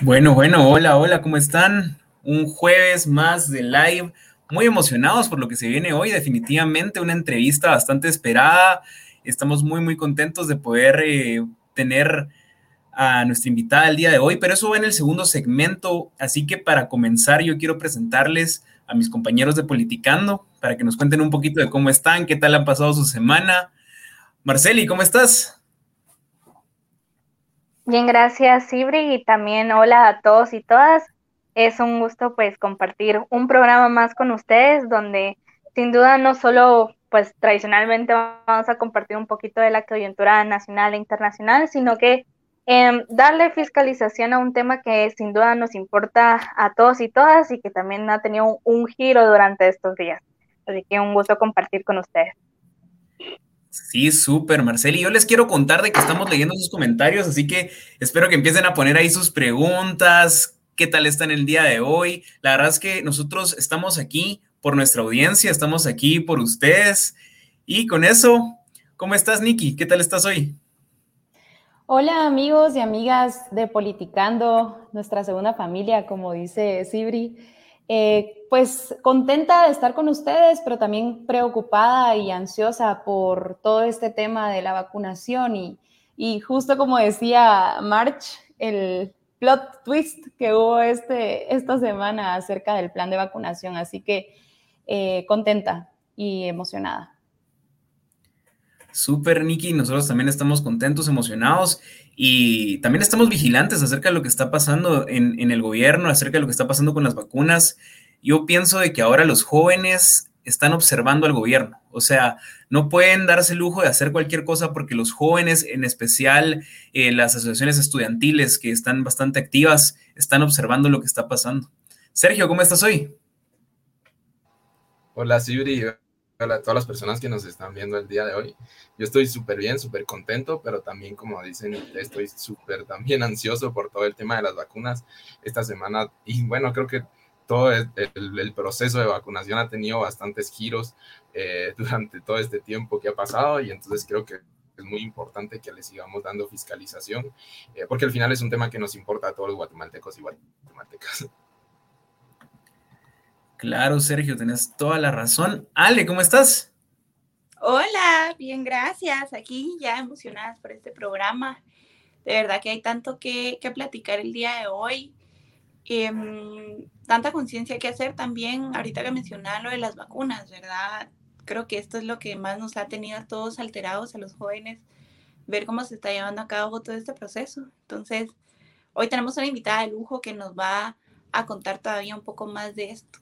Bueno, bueno, hola, hola, ¿cómo están? Un jueves más de live, muy emocionados por lo que se viene hoy, definitivamente una entrevista bastante esperada. Estamos muy, muy contentos de poder eh, tener a nuestra invitada el día de hoy, pero eso va en el segundo segmento, así que para comenzar yo quiero presentarles a mis compañeros de Politicando para que nos cuenten un poquito de cómo están, qué tal han pasado su semana. Marceli, ¿cómo estás? Bien, gracias, Ibri, y también hola a todos y todas. Es un gusto pues compartir un programa más con ustedes donde sin duda no solo pues tradicionalmente vamos a compartir un poquito de la coyuntura nacional e internacional, sino que eh, darle fiscalización a un tema que sin duda nos importa a todos y todas y que también ha tenido un giro durante estos días. Así que un gusto compartir con ustedes. Sí, súper, Marceli. Yo les quiero contar de que estamos leyendo sus comentarios, así que espero que empiecen a poner ahí sus preguntas, qué tal están el día de hoy. La verdad es que nosotros estamos aquí por nuestra audiencia, estamos aquí por ustedes. Y con eso, ¿cómo estás, Nikki? ¿Qué tal estás hoy? Hola amigos y amigas de Politicando, nuestra segunda familia, como dice Sibri. Eh, pues contenta de estar con ustedes, pero también preocupada y ansiosa por todo este tema de la vacunación y, y justo como decía March, el plot twist que hubo este, esta semana acerca del plan de vacunación. Así que eh, contenta y emocionada. Súper, Nikki. Nosotros también estamos contentos, emocionados y también estamos vigilantes acerca de lo que está pasando en, en, el gobierno, acerca de lo que está pasando con las vacunas. Yo pienso de que ahora los jóvenes están observando al gobierno. O sea, no pueden darse el lujo de hacer cualquier cosa porque los jóvenes, en especial eh, las asociaciones estudiantiles que están bastante activas, están observando lo que está pasando. Sergio, ¿cómo estás hoy? Hola, Sibri a todas las personas que nos están viendo el día de hoy. Yo estoy súper bien, súper contento, pero también, como dicen, estoy súper también ansioso por todo el tema de las vacunas esta semana. Y bueno, creo que todo el, el proceso de vacunación ha tenido bastantes giros eh, durante todo este tiempo que ha pasado y entonces creo que es muy importante que le sigamos dando fiscalización, eh, porque al final es un tema que nos importa a todos los guatemaltecos y guatemaltecas. Claro, Sergio, tenés toda la razón. Ale, ¿cómo estás? Hola, bien, gracias. Aquí ya emocionadas por este programa. De verdad que hay tanto que, que platicar el día de hoy. Eh, tanta conciencia que hacer también, ahorita que mencionaba lo de las vacunas, ¿verdad? Creo que esto es lo que más nos ha tenido a todos alterados, a los jóvenes, ver cómo se está llevando a cabo todo este proceso. Entonces, hoy tenemos una invitada de lujo que nos va a contar todavía un poco más de esto.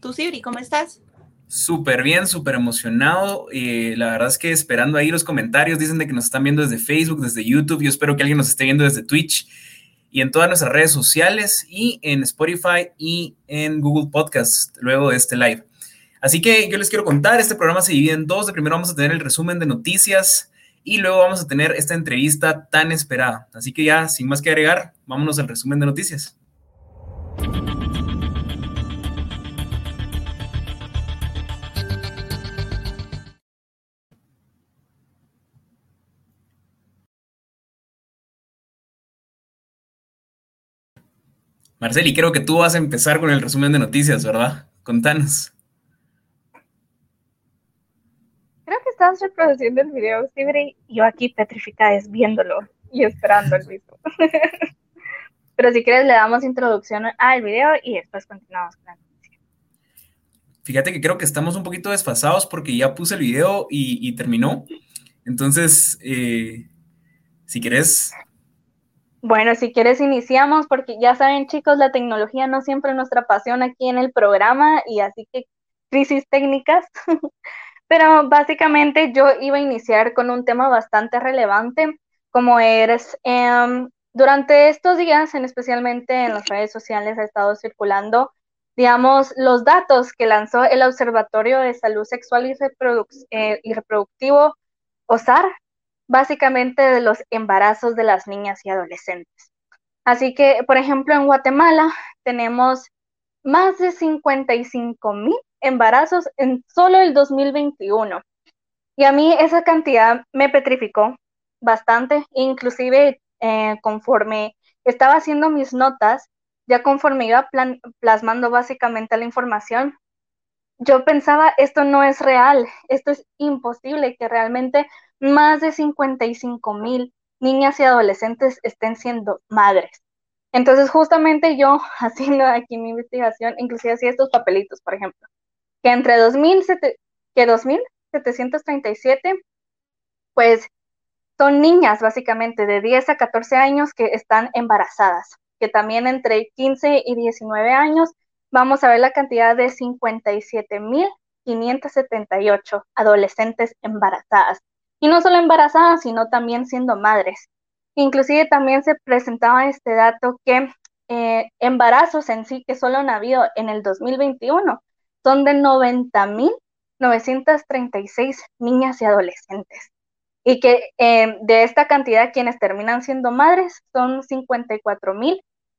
Tú, Sibri, ¿cómo estás? Súper bien, súper emocionado. y la verdad es que esperando ahí los comentarios, dicen de que nos están viendo desde Facebook, desde YouTube. Yo espero que alguien nos esté viendo desde Twitch y en todas nuestras redes sociales y en Spotify y en Google Podcast luego de este live. Así que yo les quiero contar, este programa se divide en dos. De primero vamos a tener el resumen de noticias y luego vamos a tener esta entrevista tan esperada. Así que ya, sin más que agregar, vámonos al resumen de noticias. Marceli, creo que tú vas a empezar con el resumen de noticias, ¿verdad? Contanos. Creo que estás reproduciendo el video, Steve, y yo aquí petrificada es viéndolo y esperando el mismo. Pero si quieres le damos introducción al video y después continuamos con la noticia. Fíjate que creo que estamos un poquito desfasados porque ya puse el video y, y terminó. Entonces, eh, si quieres, bueno, si quieres iniciamos porque ya saben chicos, la tecnología no siempre es nuestra pasión aquí en el programa y así que crisis técnicas. Pero básicamente yo iba a iniciar con un tema bastante relevante como eres. Eh, durante estos días, en especialmente en las redes sociales, ha estado circulando, digamos, los datos que lanzó el Observatorio de Salud Sexual y, eh, y Reproductivo, OSAR, básicamente de los embarazos de las niñas y adolescentes. Así que, por ejemplo, en Guatemala tenemos más de 55 mil embarazos en solo el 2021. Y a mí esa cantidad me petrificó bastante, inclusive eh, conforme estaba haciendo mis notas, ya conforme iba plasmando básicamente la información, yo pensaba, esto no es real, esto es imposible que realmente más de 55 mil niñas y adolescentes estén siendo madres. Entonces, justamente yo haciendo aquí mi investigación, inclusive hacía estos papelitos, por ejemplo, que entre 2000, que 2737, pues son niñas básicamente de 10 a 14 años que están embarazadas, que también entre 15 y 19 años vamos a ver la cantidad de 57.578 adolescentes embarazadas. Y no solo embarazadas, sino también siendo madres. Inclusive también se presentaba este dato que eh, embarazos en sí que solo han habido en el 2021 son de 90.936 niñas y adolescentes. Y que eh, de esta cantidad quienes terminan siendo madres son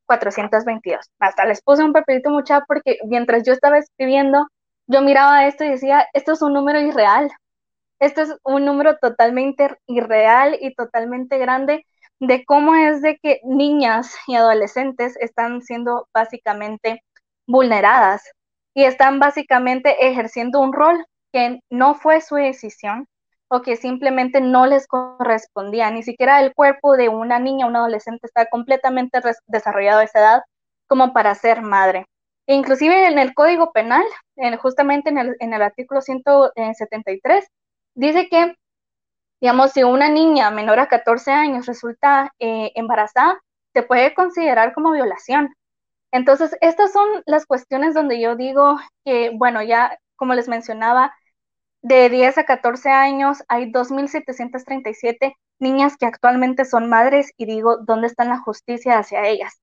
54.422. Hasta les puse un papelito mucha porque mientras yo estaba escribiendo, yo miraba esto y decía, esto es un número irreal. Esto es un número totalmente irreal y totalmente grande de cómo es de que niñas y adolescentes están siendo básicamente vulneradas y están básicamente ejerciendo un rol que no fue su decisión o que simplemente no les correspondía. Ni siquiera el cuerpo de una niña un adolescente está completamente desarrollado a esa edad como para ser madre. E inclusive en el Código Penal, justamente en el, en el artículo 173, dice que Digamos, si una niña menor a 14 años resulta eh, embarazada, se puede considerar como violación. Entonces, estas son las cuestiones donde yo digo que, bueno, ya como les mencionaba, de 10 a 14 años hay 2.737 niñas que actualmente son madres y digo, ¿dónde está la justicia hacia ellas?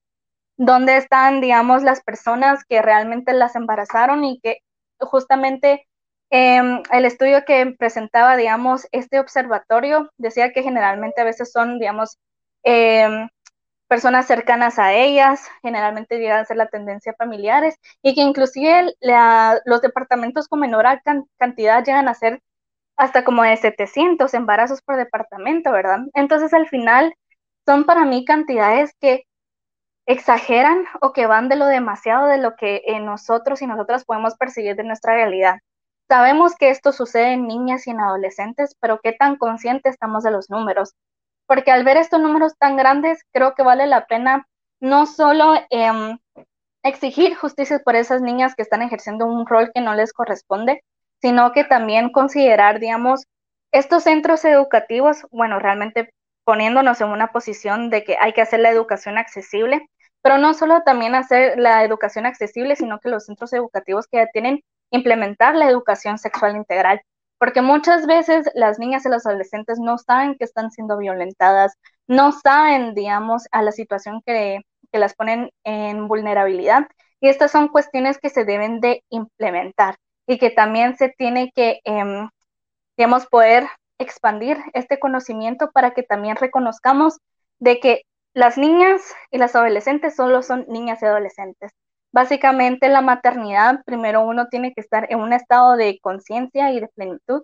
¿Dónde están, digamos, las personas que realmente las embarazaron y que justamente Em, el estudio que presentaba, digamos, este observatorio decía que generalmente a veces son, digamos, em, personas cercanas a ellas, generalmente llegan a ser la tendencia familiares, y que inclusive los departamentos con menor cantidad llegan a ser hasta como de 700 embarazos por departamento, ¿verdad? Entonces al final son para mí cantidades que exageran o que van de lo demasiado de lo que nosotros y nosotras podemos percibir de nuestra realidad. Sabemos que esto sucede en niñas y en adolescentes, pero ¿qué tan conscientes estamos de los números? Porque al ver estos números tan grandes, creo que vale la pena no solo em, exigir justicia por esas niñas que están ejerciendo un rol que no les corresponde, sino que también considerar, digamos, estos centros educativos, bueno, realmente poniéndonos en una posición de que hay que hacer la educación accesible, pero no solo también hacer la educación accesible, sino que los centros educativos que ya tienen implementar la educación sexual integral, porque muchas veces las niñas y los adolescentes no saben que están siendo violentadas, no saben, digamos, a la situación que, las ponen en vulnerabilidad. Y estas son cuestiones que se deben de implementar y que también se tiene que, em, digamos, poder expandir este conocimiento para que también reconozcamos de que las niñas y las adolescentes solo son niñas y adolescentes. Básicamente la maternidad, primero uno tiene que estar en un estado de conciencia y de plenitud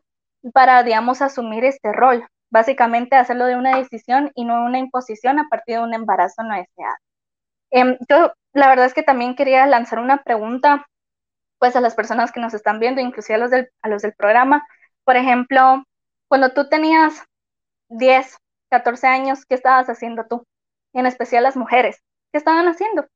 para, digamos, asumir este rol. Básicamente hacerlo de una decisión y no una imposición a partir de un embarazo no deseado. Em, yo la verdad es que también quería lanzar una pregunta pues a las personas que nos están viendo, inclusive a los del, a los del programa. Por ejemplo, cuando tú tenías 10, 14 años, ¿qué estabas haciendo tú? En especial las mujeres. ¿Qué estaban haciendo?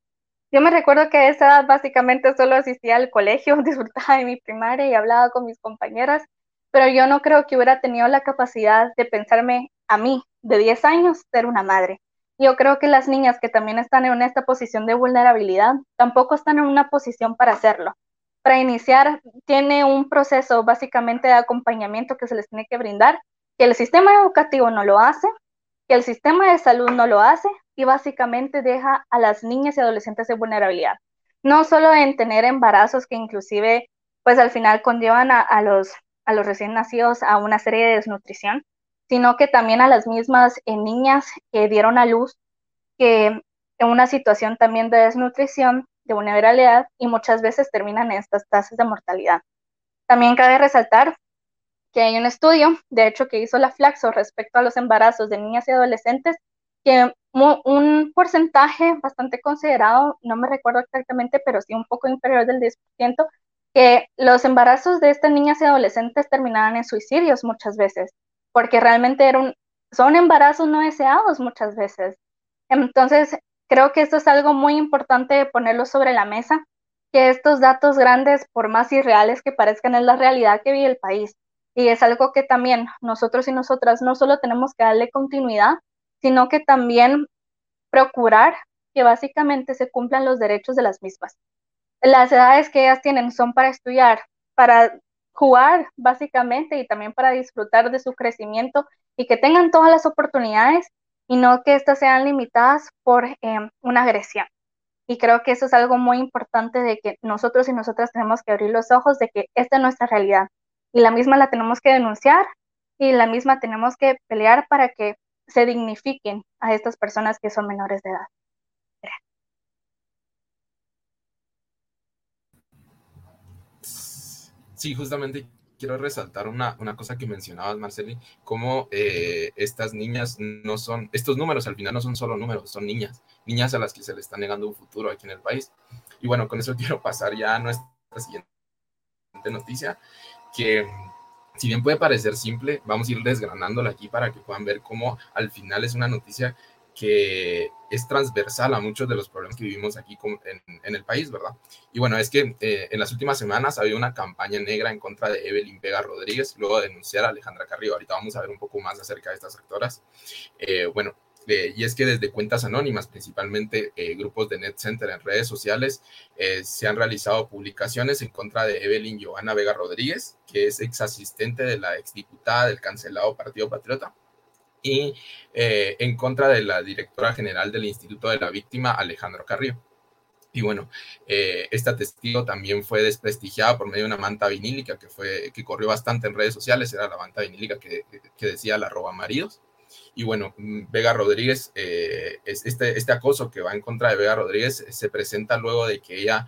Yo me recuerdo que a esa edad básicamente solo asistía al colegio, disfrutaba de mi primaria y hablaba con mis compañeras, pero yo no creo que hubiera tenido la capacidad de pensarme a mí, de 10 años, ser una madre. Yo creo que las niñas que también están en esta posición de vulnerabilidad tampoco están en una posición para hacerlo. Para iniciar, tiene un proceso básicamente de acompañamiento que se les tiene que brindar, que el sistema educativo no lo hace, que el sistema de salud no lo hace y básicamente deja a las niñas y adolescentes en vulnerabilidad. No solo en tener embarazos que inclusive pues al final conllevan a, los, a los recién nacidos a una serie de desnutrición, sino que también a las mismas eh, niñas que dieron a luz que en una situación también de desnutrición, de vulnerabilidad y muchas veces terminan en estas tasas de mortalidad. También cabe resaltar que hay un estudio, de hecho, que hizo la Flaxo respecto a los embarazos de niñas y adolescentes, que un porcentaje bastante considerado, no me recuerdo exactamente, pero sí un poco inferior del 10%, que los embarazos de estas niñas y adolescentes terminaban en suicidios muchas veces, porque realmente eran, son embarazos no deseados muchas veces. Entonces, creo que esto es algo muy importante ponerlo sobre la mesa, que estos datos grandes, por más irreales que parezcan, es la realidad que vive el país. Y es algo que también nosotros y nosotras no solo tenemos que darle continuidad, sino que también procurar que básicamente se cumplan los derechos de las mismas. Las edades que ellas tienen son para estudiar, para jugar básicamente y también para disfrutar de su crecimiento y que tengan todas las oportunidades y no que éstas sean limitadas por em, una agresión. Y creo que eso es algo muy importante de que nosotros y nosotras tenemos que abrir los ojos de que esta es nuestra realidad y la misma la tenemos que denunciar y la misma tenemos que pelear para que se dignifiquen a estas personas que son menores de edad. Sí, justamente quiero resaltar una, una cosa que mencionabas, Marceli, como eh, estas niñas no son, estos números al final no son solo números, son niñas, niñas a las que se les está negando un futuro aquí en el país. Y bueno, con eso quiero pasar ya a nuestra siguiente noticia, que si bien puede parecer simple, vamos a ir desgranándola aquí para que puedan ver cómo al final es una noticia que es transversal a muchos de los problemas que vivimos aquí en, el país, ¿verdad? Y bueno, es que eh, en las últimas semanas ha habido una campaña negra en contra de Evelyn Vega Rodríguez, luego de denunciar a Alejandra Carrillo. Ahorita vamos a ver un poco más acerca de estas actoras. Eh, bueno, eh, y es que desde cuentas anónimas, principalmente grupos de Net Center en redes sociales, se han realizado publicaciones en contra de Evelyn Johanna Vega Rodríguez, que es ex asistente de la exdiputada del cancelado Partido Patriota y eh, en contra de la directora general del Instituto de la Víctima, Alejandro Carrillo. Y bueno, eh, esta testigo también fue desprestigiada por medio de una manta vinílica que, fue, que corrió bastante en redes sociales, era la manta vinílica que, que decía la roba maridos. Y bueno, Vega Rodríguez, eh, este, este acoso que va en contra de Vega Rodríguez se presenta luego de que ella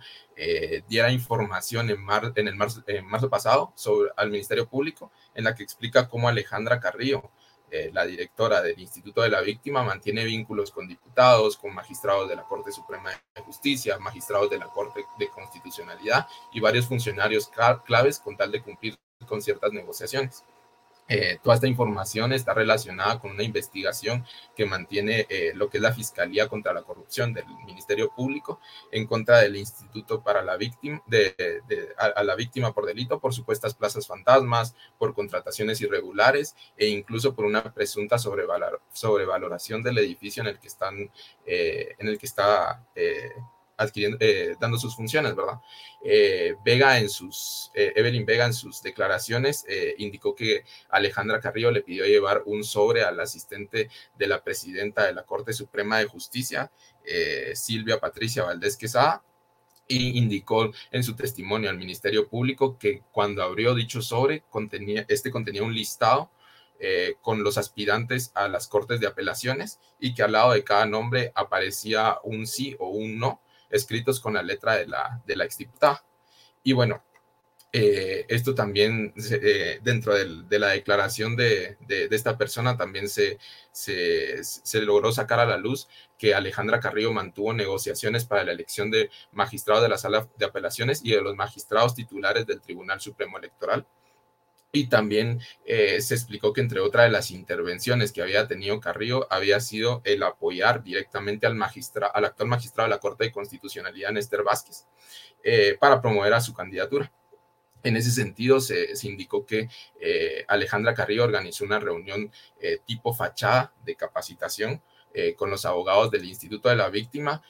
diera información en, mar, en el marzo, pasado al Ministerio Público, en la que explica cómo Alejandra Carrillo eh, la directora del Instituto de la Víctima, mantiene vínculos con diputados, con magistrados de la Corte Suprema de Justicia, magistrados de la Corte de Constitucionalidad y varios funcionarios claves con tal de cumplir con ciertas negociaciones. Eh, toda esta información está relacionada con una investigación que mantiene eh, lo que es la Fiscalía contra la Corrupción del Ministerio Público en contra del Instituto para la Víctima, a, la víctima por delito, por supuestas plazas fantasmas, por contrataciones irregulares e incluso por una presunta sobrevaloración del edificio en el que están, eh, en el que está adquiriendo, eh, dando sus funciones, ¿verdad? Eh, Vega en sus, eh, Evelyn Vega en sus declaraciones indicó que Alejandra Carrillo le pidió llevar un sobre al asistente de la presidenta de la Corte Suprema de Justicia, Silvia Patricia Valdés Quesada, y indicó en su testimonio al Ministerio Público que cuando abrió dicho sobre, contenía, este contenía un listado con los aspirantes a las cortes de apelaciones y que al lado de cada nombre aparecía un sí o un no escritos con la letra de la, de la exdiputada. Y bueno, eh, esto también eh, dentro de la declaración de, de, esta persona también se, se, se, logró sacar a la luz que Alejandra Carrillo mantuvo negociaciones para la elección de magistrados de la sala de apelaciones y de los magistrados titulares del Tribunal Supremo Electoral y también eh, se explicó que entre otras de las intervenciones que había tenido Carrillo había sido el apoyar directamente al, al actual magistrado de la Corte de Constitucionalidad, Néstor Vázquez, eh, para promover a su candidatura. En ese sentido, se, indicó que eh, Alejandra Carrillo organizó una reunión tipo fachada de capacitación con los abogados del Instituto de la Víctima,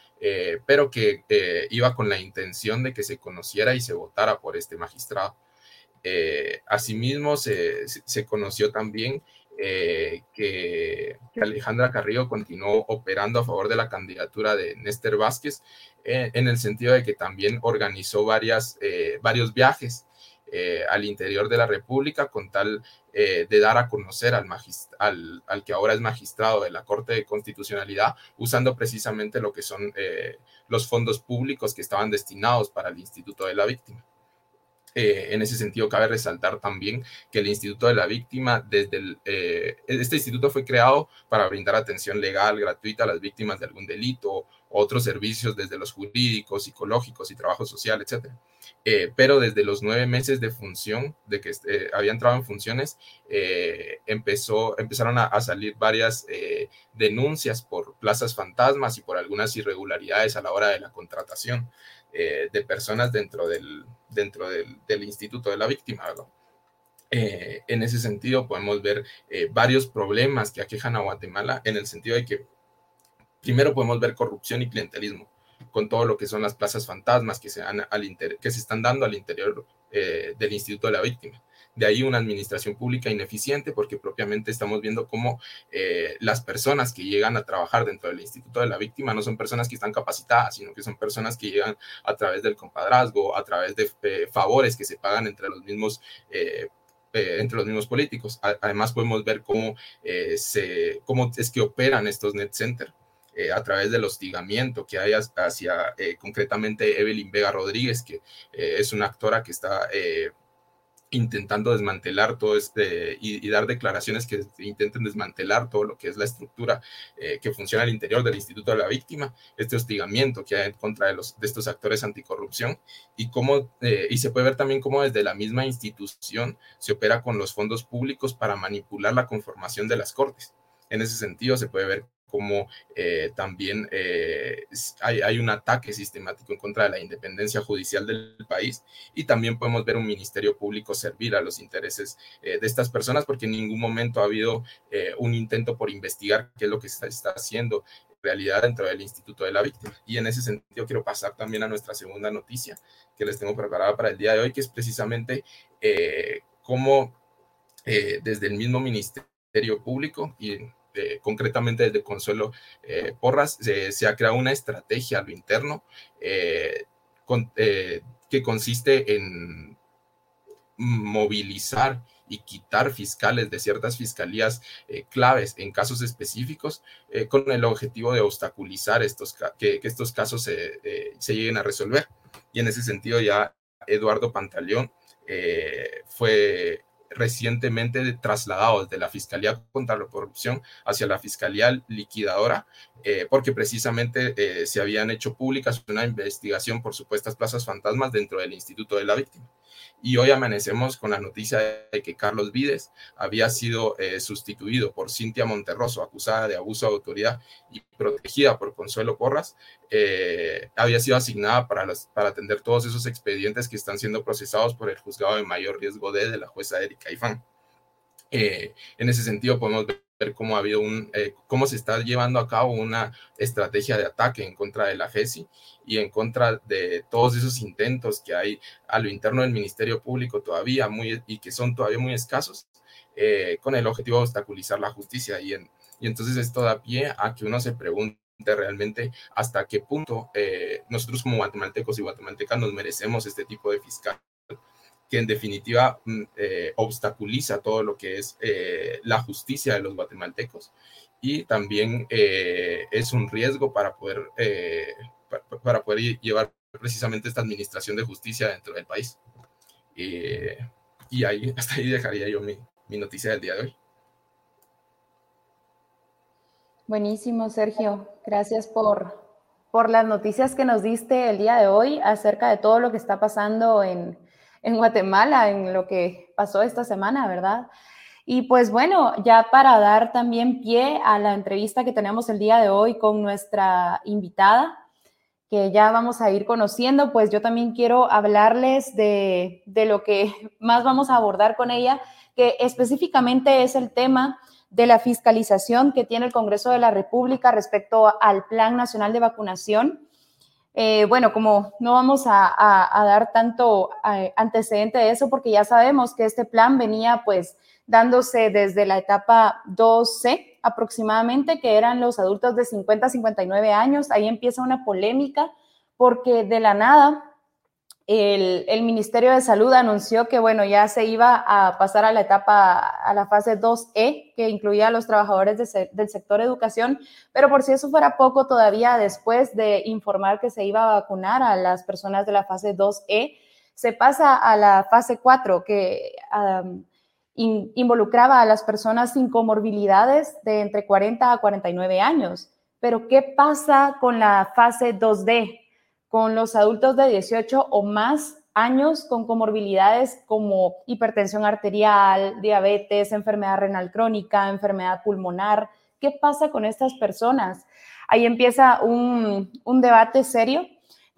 pero que iba con la intención de que se conociera y se votara por este magistrado. Eh, asimismo, se, conoció también eh, que, Alejandra Carrillo continuó operando a favor de la candidatura de Néstor Vázquez, eh, en el sentido de que también organizó varias, varios viajes al interior de la República con tal de dar a conocer al, al, al, que ahora es magistrado de la Corte de Constitucionalidad, usando precisamente lo que son los fondos públicos que estaban destinados para el Instituto de la Víctima. Eh, en ese sentido, cabe resaltar también que el Instituto de la Víctima, desde el, eh, este instituto fue creado para brindar atención legal gratuita a las víctimas de algún delito, otros servicios desde los jurídicos, psicológicos y trabajo social, etc. Eh, pero desde los nueve meses de función, de que había entrado en funciones, empezó, empezaron a, a salir varias denuncias por plazas fantasmas y por algunas irregularidades a la hora de la contratación. Eh, de personas dentro del, dentro del, Instituto de la Víctima. Eh, en ese sentido, podemos ver eh, varios problemas que aquejan a Guatemala en el sentido de que primero podemos ver corrupción y clientelismo con todo lo que son las plazas fantasmas que se, al que se están dando al interior del Instituto de la Víctima. De ahí una administración pública ineficiente porque propiamente estamos viendo cómo eh, las personas que llegan a trabajar dentro del Instituto de la Víctima no son personas que están capacitadas, sino que son personas que llegan a través del compadrazgo, a través de eh, favores que se pagan entre los mismos eh, entre los mismos políticos. Además, podemos ver cómo, se, cómo es que operan estos net centers a través del hostigamiento que hay hacia concretamente Evelyn Vega Rodríguez, que es una actora que está intentando desmantelar todo este y, dar declaraciones que intenten desmantelar todo lo que es la estructura eh, que funciona al interior del Instituto de la Víctima, este hostigamiento que hay en contra de, los, de estos actores anticorrupción y cómo, eh, y se puede ver también cómo desde la misma institución se opera con los fondos públicos para manipular la conformación de las cortes. En ese sentido, se puede ver como eh, también eh, hay, un ataque sistemático en contra de la independencia judicial del país y también podemos ver un ministerio público servir a los intereses eh, de estas personas porque en ningún momento ha habido un intento por investigar qué es lo que se está, haciendo en realidad dentro del Instituto de la Víctima. Y en ese sentido quiero pasar también a nuestra segunda noticia que les tengo preparada para el día de hoy, que es precisamente cómo desde el mismo Ministerio Público y eh, concretamente desde Consuelo eh, Porras, se ha creado una estrategia a lo interno eh, que consiste en movilizar y quitar fiscales de ciertas fiscalías claves en casos específicos con el objetivo de obstaculizar estos, que, que estos casos se, se, lleguen a resolver. Y en ese sentido ya Eduardo Pantaleón fue recientemente trasladados de la Fiscalía contra la Corrupción hacia la Fiscalía Liquidadora, eh, porque precisamente eh, se habían hecho públicas una investigación por supuestas plazas fantasmas dentro del Instituto de la Víctima y hoy amanecemos con la noticia de que Carlos Vides había sido eh, sustituido por Cintia Monterroso, acusada de abuso de autoridad y protegida por Consuelo Porras, eh, había sido asignada para, para atender todos esos expedientes que están siendo procesados por el juzgado de mayor riesgo de, la jueza Erika Ifán. Eh, en ese sentido, podemos ver ver cómo ha habido un, eh, cómo se está llevando a cabo una estrategia de ataque en contra de la GESI y en contra de todos esos intentos que hay a lo interno del Ministerio Público todavía muy, y que son todavía muy escasos, eh, con el objetivo de obstaculizar la justicia. Y, en, y entonces esto da pie a que uno se pregunte realmente hasta qué punto eh, nosotros como guatemaltecos y guatemaltecas nos merecemos este tipo de fiscal que en definitiva mm, eh, obstaculiza todo lo que es eh, la justicia de los guatemaltecos y también eh, es un riesgo para poder, para, poder llevar precisamente esta administración de justicia dentro del país. y ahí, hasta ahí dejaría yo mi, mi noticia del día de hoy. Buenísimo, Sergio. Gracias por, por las noticias que nos diste el día de hoy acerca de todo lo que está pasando en, en Guatemala, en lo que pasó esta semana, ¿verdad? Y pues bueno, ya para dar también pie a la entrevista que tenemos el día de hoy con nuestra invitada, que ya vamos a ir conociendo, pues yo también quiero hablarles de, de lo que más vamos a abordar con ella, que específicamente es el tema de la fiscalización que tiene el Congreso de la República respecto al Plan Nacional de Vacunación eh, bueno, como no vamos a, dar tanto eh, antecedente de eso, porque ya sabemos que este plan venía pues dándose desde la etapa 2C aproximadamente, que eran los adultos de 50 a 59 años. Ahí empieza una polémica porque de la nada el, Ministerio de Salud anunció que, bueno, ya se iba a pasar a la etapa, a la fase 2E, que incluía a los trabajadores del sector educación, pero por si eso fuera poco, todavía después de informar que se iba a vacunar a las personas de la fase 2E, se pasa a la fase 4, que involucraba a las personas sin comorbilidades de entre 40 a 49 años. Pero ¿qué pasa con la fase 2D, con los adultos de 18 o más años con comorbilidades como hipertensión arterial, diabetes, enfermedad renal crónica, enfermedad pulmonar? ¿Qué pasa con estas personas? Ahí empieza un, un debate serio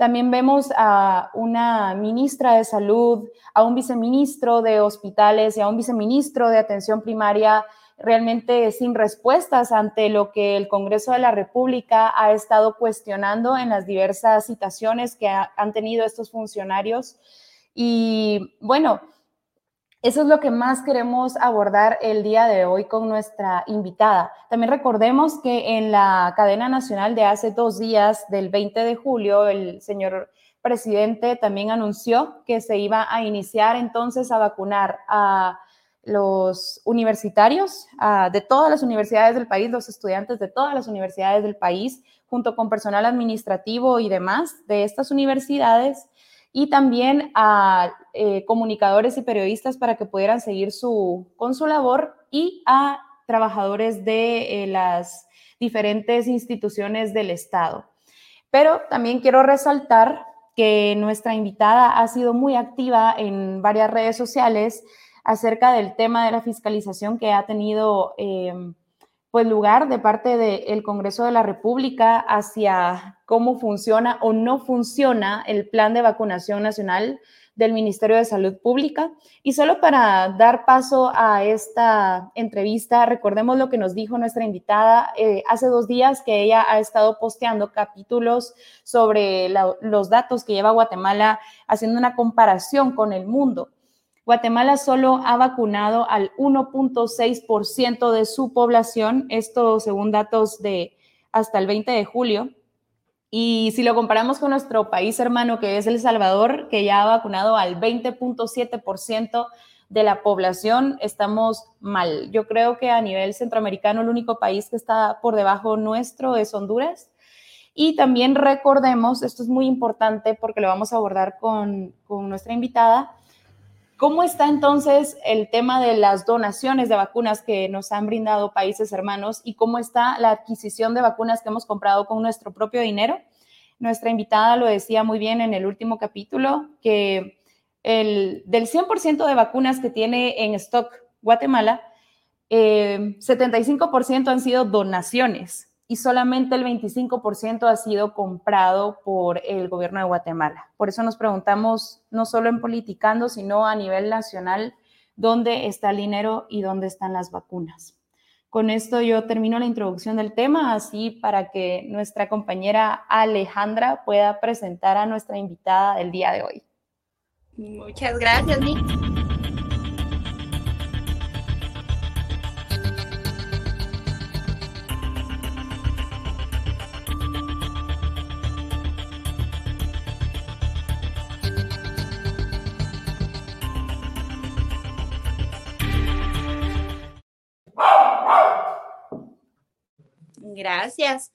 también vemos a una ministra de salud, a un viceministro de hospitales y a un viceministro de atención primaria realmente sin respuestas ante lo que el Congreso de la República ha estado cuestionando en las diversas citaciones que han tenido estos funcionarios. Y bueno, eso es lo que más queremos abordar el día de hoy con nuestra invitada. También recordemos que en la cadena nacional de hace dos días, del 20 de julio, el señor presidente también anunció que se iba a iniciar entonces a vacunar a los universitarios de todas las universidades del país, los estudiantes de todas las universidades del país, junto con personal administrativo y demás de estas universidades y también a eh, comunicadores y periodistas para que pudieran seguir su, con su labor y a trabajadores de eh, las diferentes instituciones del Estado. Pero también quiero resaltar que nuestra invitada ha sido muy activa en varias redes sociales acerca del tema de la fiscalización que ha tenido eh, pues lugar de parte del Congreso de la República hacia cómo funciona o no funciona el plan de vacunación nacional del Ministerio de Salud Pública. Y solo para dar paso a esta entrevista, recordemos lo que nos dijo nuestra invitada eh, hace dos días, que ella ha estado posteando capítulos sobre los datos que lleva Guatemala, haciendo una comparación con el mundo. Guatemala solo ha vacunado al 1.6% de su población, esto según datos de hasta el 20 de julio. Y si lo comparamos con nuestro país hermano, que es El Salvador, que ya ha vacunado al 20.7% de la población, estamos mal. Yo creo que a nivel centroamericano el único país que está por debajo nuestro es Honduras. Y también recordemos, esto es muy importante porque lo vamos a abordar con, con nuestra invitada, ¿Cómo está entonces el tema de las donaciones de vacunas que nos han brindado países hermanos y cómo está la adquisición de vacunas que hemos comprado con nuestro propio dinero? Nuestra invitada lo decía muy bien en el último capítulo, que el, del 100% de vacunas que tiene en stock Guatemala, 75% eh, han sido donaciones y solamente el 25% ha sido comprado por el gobierno de Guatemala. Por eso nos preguntamos, no solo en Politicando, sino a nivel nacional, dónde está el dinero y dónde están las vacunas. Con esto yo termino la introducción del tema, así para que nuestra compañera Alejandra pueda presentar a nuestra invitada del día de hoy. Muchas gracias, Nick. Gracias.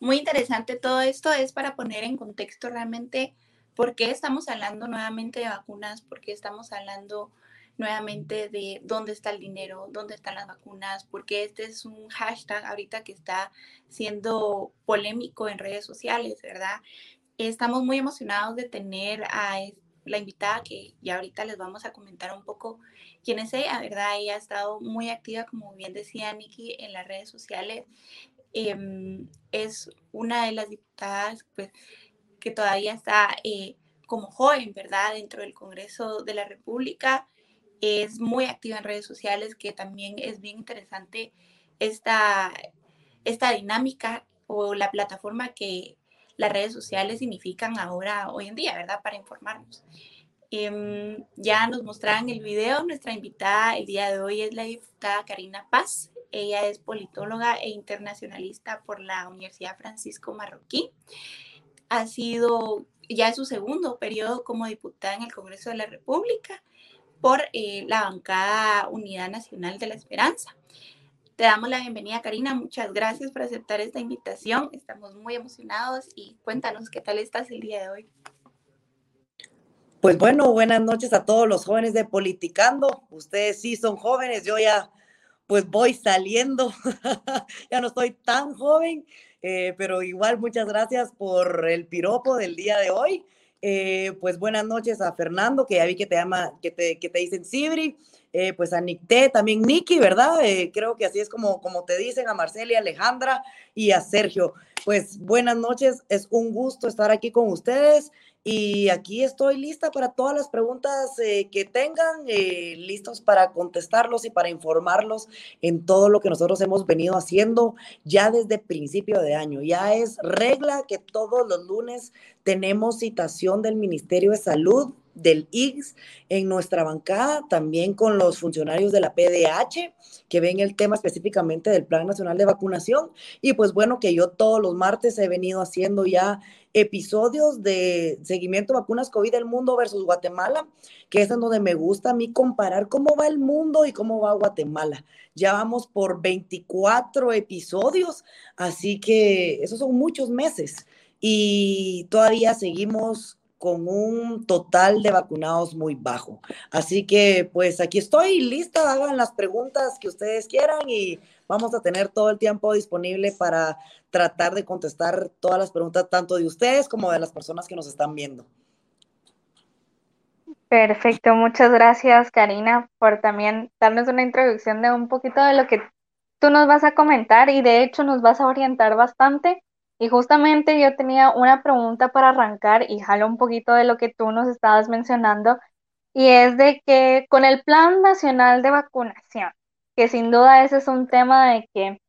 Muy interesante todo esto. Es para poner en contexto realmente por qué estamos hablando nuevamente de vacunas, por qué estamos hablando nuevamente de dónde está el dinero, dónde están las vacunas, porque este es un hashtag ahorita que está siendo polémico en redes sociales, ¿verdad? Estamos muy emocionados de tener a la invitada que ya ahorita les vamos a comentar un poco quién es ella, ¿verdad? Ella ha estado muy activa, como bien decía Nikki, en las redes sociales Em, es una de las diputadas pues, que todavía está eh, como joven, ¿verdad? Dentro del Congreso de la República. Es muy activa en redes sociales, que también es bien interesante esta, esta dinámica o la plataforma que las redes sociales significan ahora, hoy en día, ¿verdad? Para informarnos. Em, ya nos mostraron el video, nuestra invitada el día de hoy es la diputada Karina Paz. Ella es politóloga e internacionalista por la Universidad Francisco Marroquí. Ha sido ya su segundo periodo como diputada en el Congreso de la República por eh, la bancada Unidad Nacional de la Esperanza. Te damos la bienvenida, Karina. Muchas gracias por aceptar esta invitación. Estamos muy emocionados y cuéntanos qué tal estás el día de hoy. Pues bueno, buenas noches a todos los jóvenes de Politicando. Ustedes sí son jóvenes, yo ya pues voy saliendo, ya no estoy tan joven, eh, pero igual muchas gracias por el piropo del día de hoy. Eh, pues buenas noches a Fernando, que ya vi que te llama, que te, que te dicen Sibri, eh, pues a Nicté, también Nicky, ¿verdad? creo que así es como, como te dicen a Marcelia, Alejandra y a Sergio. Pues buenas noches, es un gusto estar aquí con ustedes. Y aquí estoy lista para todas las preguntas eh, que tengan, eh, listos para contestarlos y para informarlos en todo lo que nosotros hemos venido haciendo ya desde principio de año. Ya es regla que todos los lunes tenemos citación del Ministerio de Salud del IGS en nuestra bancada, también con los funcionarios de la PDH que ven el tema específicamente del Plan Nacional de Vacunación. Y pues bueno, que yo todos los martes he venido haciendo ya episodios de seguimiento vacunas COVID del mundo versus Guatemala, que es donde me gusta a mí comparar cómo va el mundo y cómo va Guatemala. Ya vamos por 24 episodios, así que esos son muchos meses y todavía seguimos con un total de vacunados muy bajo. Así que pues aquí estoy lista, hagan las preguntas que ustedes quieran y vamos a tener todo el tiempo disponible para tratar de contestar todas las preguntas, tanto de ustedes como de las personas que nos están viendo. Perfecto, muchas gracias Karina por también darnos una introducción de un poquito de lo que tú nos vas a comentar y de hecho nos vas a orientar bastante. Y justamente yo tenía una pregunta para arrancar y jalo un poquito de lo que tú nos estabas mencionando y es de que con el Plan Nacional de Vacunación, que sin duda ese es un tema de que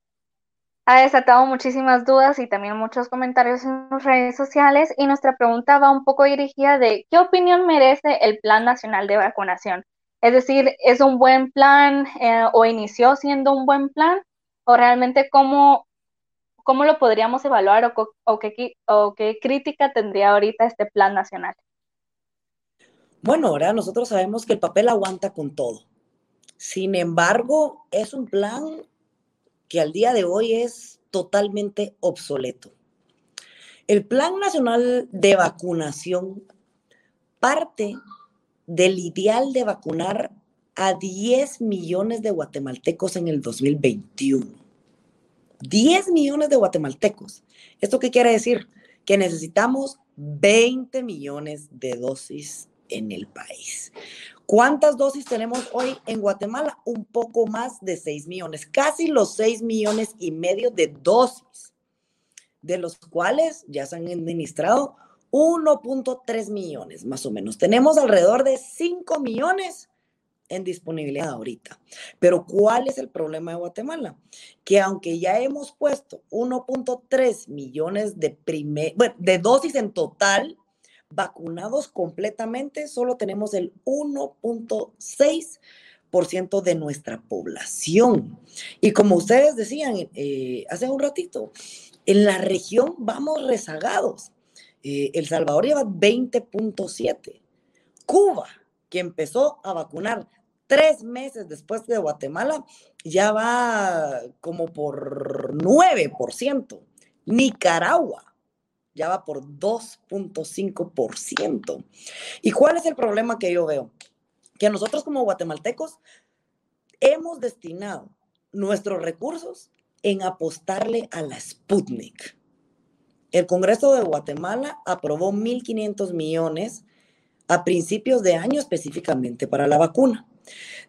ha desatado muchísimas dudas y también muchos comentarios en las redes sociales y nuestra pregunta va un poco dirigida de qué opinión merece el Plan Nacional de Vacunación. Es decir, ¿es un buen plan eh, o inició siendo un buen plan? ¿O realmente cómo, cómo lo podríamos evaluar o, qué crítica tendría ahorita este plan nacional? Bueno, ahora nosotros sabemos que el papel aguanta con todo. Sin embargo, es un plan que al día de hoy es totalmente obsoleto. El Plan Nacional de Vacunación parte del ideal de vacunar a 10 millones de guatemaltecos en el 2021. 10 millones de guatemaltecos. ¿Esto qué quiere decir? Que necesitamos 20 millones de dosis en el país. ¿Cuántas dosis tenemos hoy en Guatemala? Un poco más de 6 millones, casi los 6 millones y medio de dosis, de los cuales ya se han administrado 1.3 millones más o menos. Tenemos alrededor de 5 millones en disponibilidad ahorita. Pero ¿cuál es el problema de Guatemala? Que aunque ya hemos puesto 1.3 millones de, de dosis en total, vacunados completamente, solo tenemos el 1.6% de nuestra población. Y como ustedes decían eh, hace un ratito, en la región vamos rezagados. Eh, el Salvador lleva 20.7. Cuba, que empezó a vacunar tres meses después de Guatemala, ya va como por 9%. Nicaragua, ya va por 2.5%. ¿Y cuál es el problema que yo veo? Que nosotros como guatemaltecos hemos destinado nuestros recursos en apostarle a la Sputnik. El Congreso de Guatemala aprobó 1.500 millones a principios de año específicamente para la vacuna,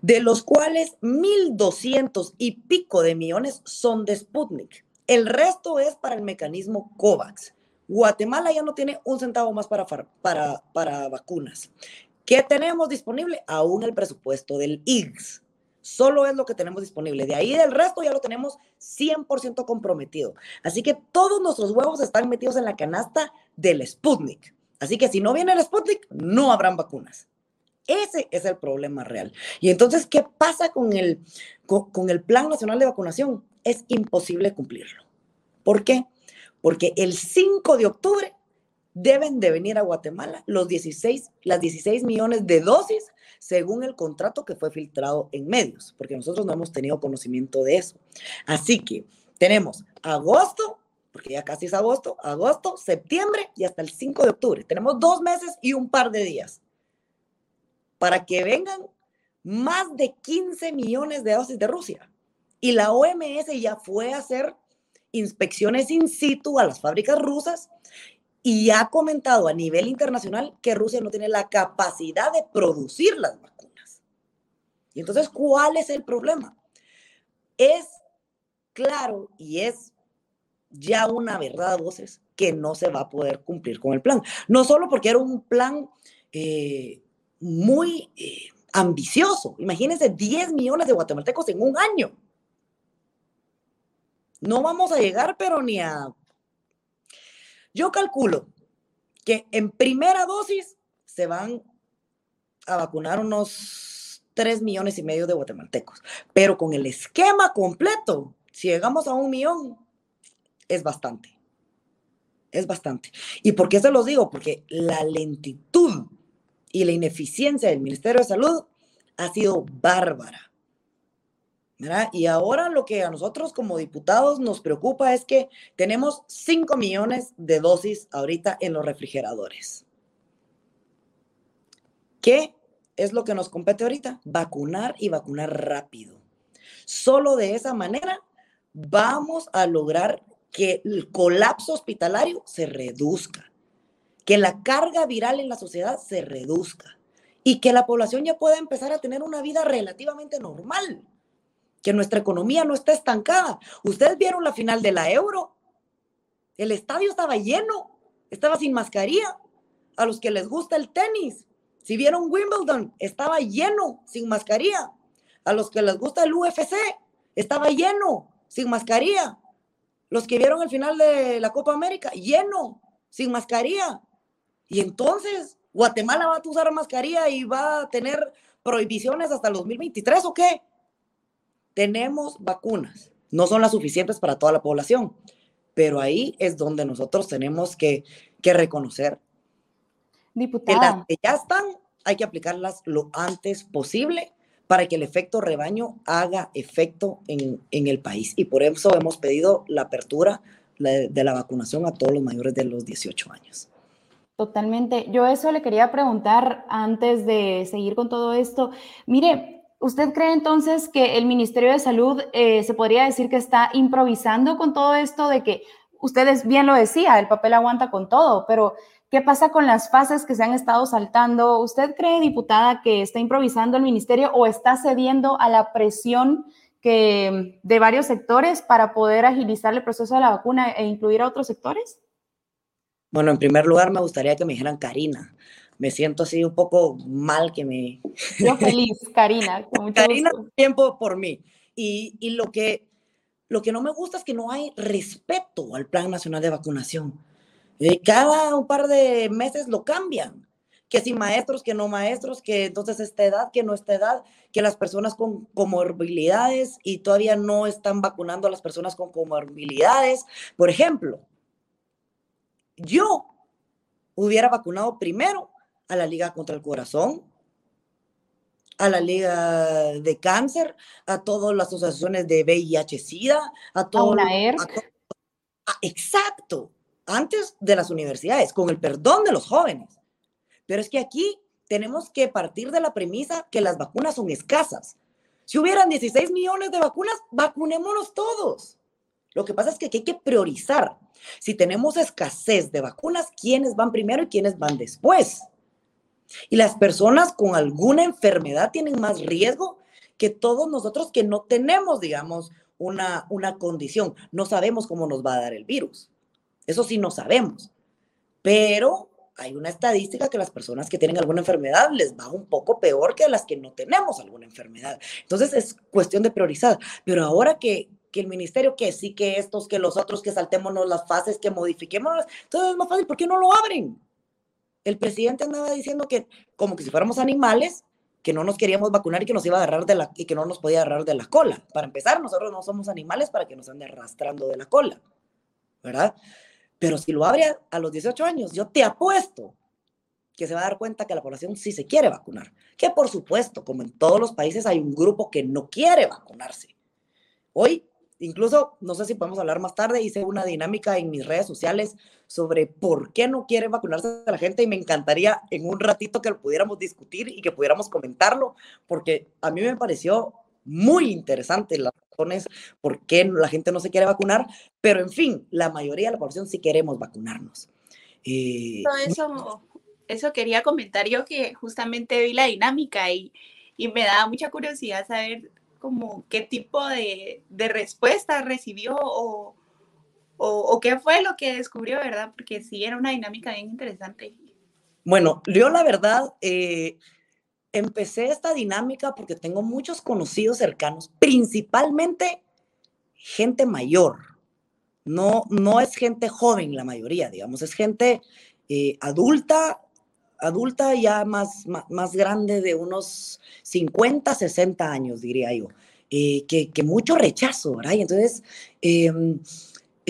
de los cuales 1.200 y pico de millones son de Sputnik. El resto es para el mecanismo COVAX. Guatemala ya no tiene un centavo más para, para, para vacunas. ¿Qué tenemos disponible? Aún el presupuesto del IGS. Solo es lo que tenemos disponible. De ahí del resto ya lo tenemos 100% comprometido. Así que todos nuestros huevos están metidos en la canasta del Sputnik. Así que si no viene el Sputnik, no habrán vacunas. Ese es el problema real. Y entonces, ¿qué pasa con el, con el Plan Nacional de Vacunación? Es imposible cumplirlo. ¿Por qué? porque el 5 de octubre deben de venir a Guatemala los 16, las 16 millones de dosis según el contrato que fue filtrado en medios, porque nosotros no hemos tenido conocimiento de eso. Así que tenemos agosto, porque ya casi es agosto, agosto, septiembre y hasta el 5 de octubre. Tenemos dos meses y un par de días para que vengan más de 15 millones de dosis de Rusia. Y la OMS ya fue a hacer inspecciones in situ a las fábricas rusas y ha comentado a nivel internacional que Rusia no tiene la capacidad de producir las vacunas. Y entonces, ¿cuál es el problema? Es claro y es ya una verdad a voces que no se va a poder cumplir con el plan. No solo porque era un plan eh, muy eh, ambicioso. Imagínense 10 millones de guatemaltecos en un año. No vamos a llegar, pero ni a... Yo calculo que en primera dosis se van a vacunar unos 3 millones y medio de guatemaltecos, pero con el esquema completo, si llegamos a un millón, es bastante. Es bastante. ¿Y por qué se los digo? Porque la lentitud y la ineficiencia del Ministerio de Salud ha sido bárbara. Y ahora lo que a nosotros como diputados nos preocupa es que tenemos 5 millones de dosis ahorita en los refrigeradores. ¿Qué es lo que nos compete ahorita? Vacunar y vacunar rápido. Solo de esa manera vamos a lograr que el colapso hospitalario se reduzca, que la carga viral en la sociedad se reduzca y que la población ya pueda empezar a tener una vida relativamente normal que nuestra economía no está estancada. Ustedes vieron la final de la Euro. El estadio estaba lleno, estaba sin mascarilla. A los que les gusta el tenis, si vieron Wimbledon, estaba lleno, sin mascarilla. A los que les gusta el UFC, estaba lleno, sin mascarilla. Los que vieron el final de la Copa América, lleno, sin mascarilla. Y entonces, ¿Guatemala va a usar mascarilla y va a tener prohibiciones hasta el 2023 o qué? Tenemos vacunas, no son las suficientes para toda la población, pero ahí es donde nosotros tenemos que, reconocer Diputada. que las que ya están, hay que aplicarlas lo antes posible para que el efecto rebaño haga efecto en, el país. Y por eso hemos pedido la apertura de la vacunación a todos los mayores de los 18 años. Totalmente. Yo eso le quería preguntar antes de seguir con todo esto. Mire, ¿Usted cree entonces que el Ministerio de Salud eh, se podría decir que está improvisando con todo esto de que ustedes bien lo decía, el papel aguanta con todo, pero ¿qué pasa con las fases que se han estado saltando? ¿Usted cree, diputada, que está improvisando el ministerio o está cediendo a la presión que, de varios sectores para poder agilizar el proceso de la vacuna e incluir a otros sectores? Bueno, en primer lugar me gustaría que me dijeran Karina, me siento así un poco mal que me... Yo feliz, Karina. Con Karina, tiempo por mí. Y, y, lo, que, lo que no me gusta es que no hay respeto al Plan Nacional de Vacunación. Eh, cada un par de meses lo cambian. Que si maestros, que no maestros, que entonces esta edad, que no esta edad, que las personas con comorbilidades y todavía no están vacunando a las personas con comorbilidades. Por ejemplo, yo hubiera vacunado primero a la Liga contra el Corazón, a la Liga de Cáncer, a todas las asociaciones de VIH-Sida, a todo. A exacto, antes de las universidades, con el perdón de los jóvenes. Pero es que aquí tenemos que partir de la premisa que las vacunas son escasas. Si hubieran 16 millones de vacunas, vacunémonos todos. Lo que pasa es que aquí hay que priorizar. Si tenemos escasez de vacunas, ¿quiénes van primero y quiénes van después? Y las personas con alguna enfermedad tienen más riesgo que todos nosotros que no tenemos, digamos, una, una condición. No sabemos cómo nos va a dar el virus. Eso sí, no sabemos. Pero hay una estadística que las personas que tienen alguna enfermedad les va un poco peor que a las que no tenemos alguna enfermedad. Entonces es cuestión de priorizar. Pero ahora que, que el ministerio, que sí, que estos, que los otros, que saltémonos las fases, que modifiquemos, entonces es más fácil, ¿por qué no lo abren? el presidente andaba diciendo que como que si fuéramos animales, que no nos queríamos vacunar y que nos iba a agarrar de la y que no nos podía agarrar de la cola. Para empezar, nosotros no somos animales para que nos ande arrastrando de la cola, ¿verdad? Pero si lo abre a los 18 años, yo te apuesto que se va a dar cuenta que la población sí se quiere vacunar. Que por supuesto, como en todos los países, hay un grupo que no quiere vacunarse. Hoy, incluso, no sé si podemos hablar más tarde, hice una dinámica en mis redes sociales sobre por qué no quiere vacunarse la gente y me encantaría en un ratito que lo pudiéramos discutir y que pudiéramos comentarlo, porque a mí me pareció muy interesante las razones por qué la gente no se quiere vacunar, pero en fin, la mayoría de la población sí queremos vacunarnos. Eh, eso, eso quería comentar yo que justamente vi la dinámica y, y me da mucha curiosidad saber como qué tipo de, de respuesta recibió o, o, qué fue lo que descubrió, ¿verdad? Porque sí, era una dinámica bien interesante. Bueno, yo la verdad, eh, empecé esta dinámica porque tengo muchos conocidos cercanos, principalmente gente mayor. No, no es gente joven la mayoría, digamos, es gente eh, adulta, adulta ya más, más, grande de unos 50, 60 años, diría yo, eh, que, que, mucho rechazo, ¿verdad? Y entonces, em,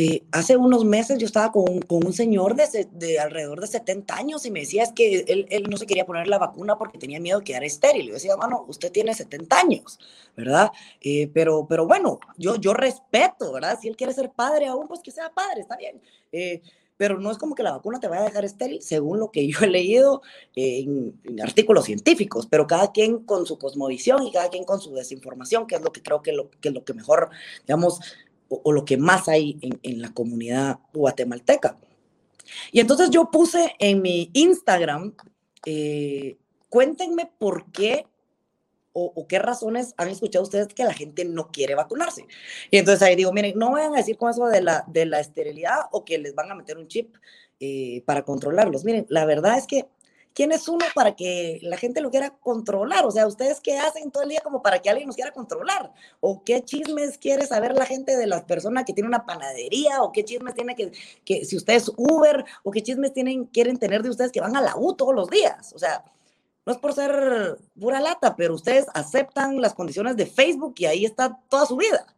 eh, hace unos meses yo estaba con, con un señor de, de, alrededor de 70 años y me decía es que él, él, no se quería poner la vacuna porque tenía miedo de quedar estéril. Yo decía, bueno, usted tiene 70 años, ¿verdad? Eh, pero, pero bueno, yo, yo respeto, ¿verdad? Si él quiere ser padre aún, pues que sea padre, está bien. Eh, pero no es como que la vacuna te vaya a dejar estéril, según lo que yo he leído en, artículos científicos, pero cada quien con su cosmovisión y cada quien con su desinformación, que es lo que creo que, lo, que es lo que mejor, digamos, o, lo que más hay en, la comunidad guatemalteca. Y entonces yo puse en mi Instagram, eh, cuéntenme por qué o, qué razones han escuchado ustedes que la gente no quiere vacunarse. Y entonces ahí digo, miren, no vayan a decir con eso de la, de la esterilidad o que les van a meter un chip eh, para controlarlos. Miren, la verdad es que ¿quién es uno para que la gente lo quiera controlar? O sea, ¿ustedes qué hacen todo el día como para que alguien nos quiera controlar? ¿O qué chismes quiere saber la gente de las personas que tienen una panadería? ¿O qué chismes tiene que, que si ustedes Uber? ¿O qué chismes tienen, quieren tener de ustedes que van a la U todos los días? O sea, no es por ser pura lata, pero ustedes aceptan las condiciones de Facebook y ahí está toda su vida.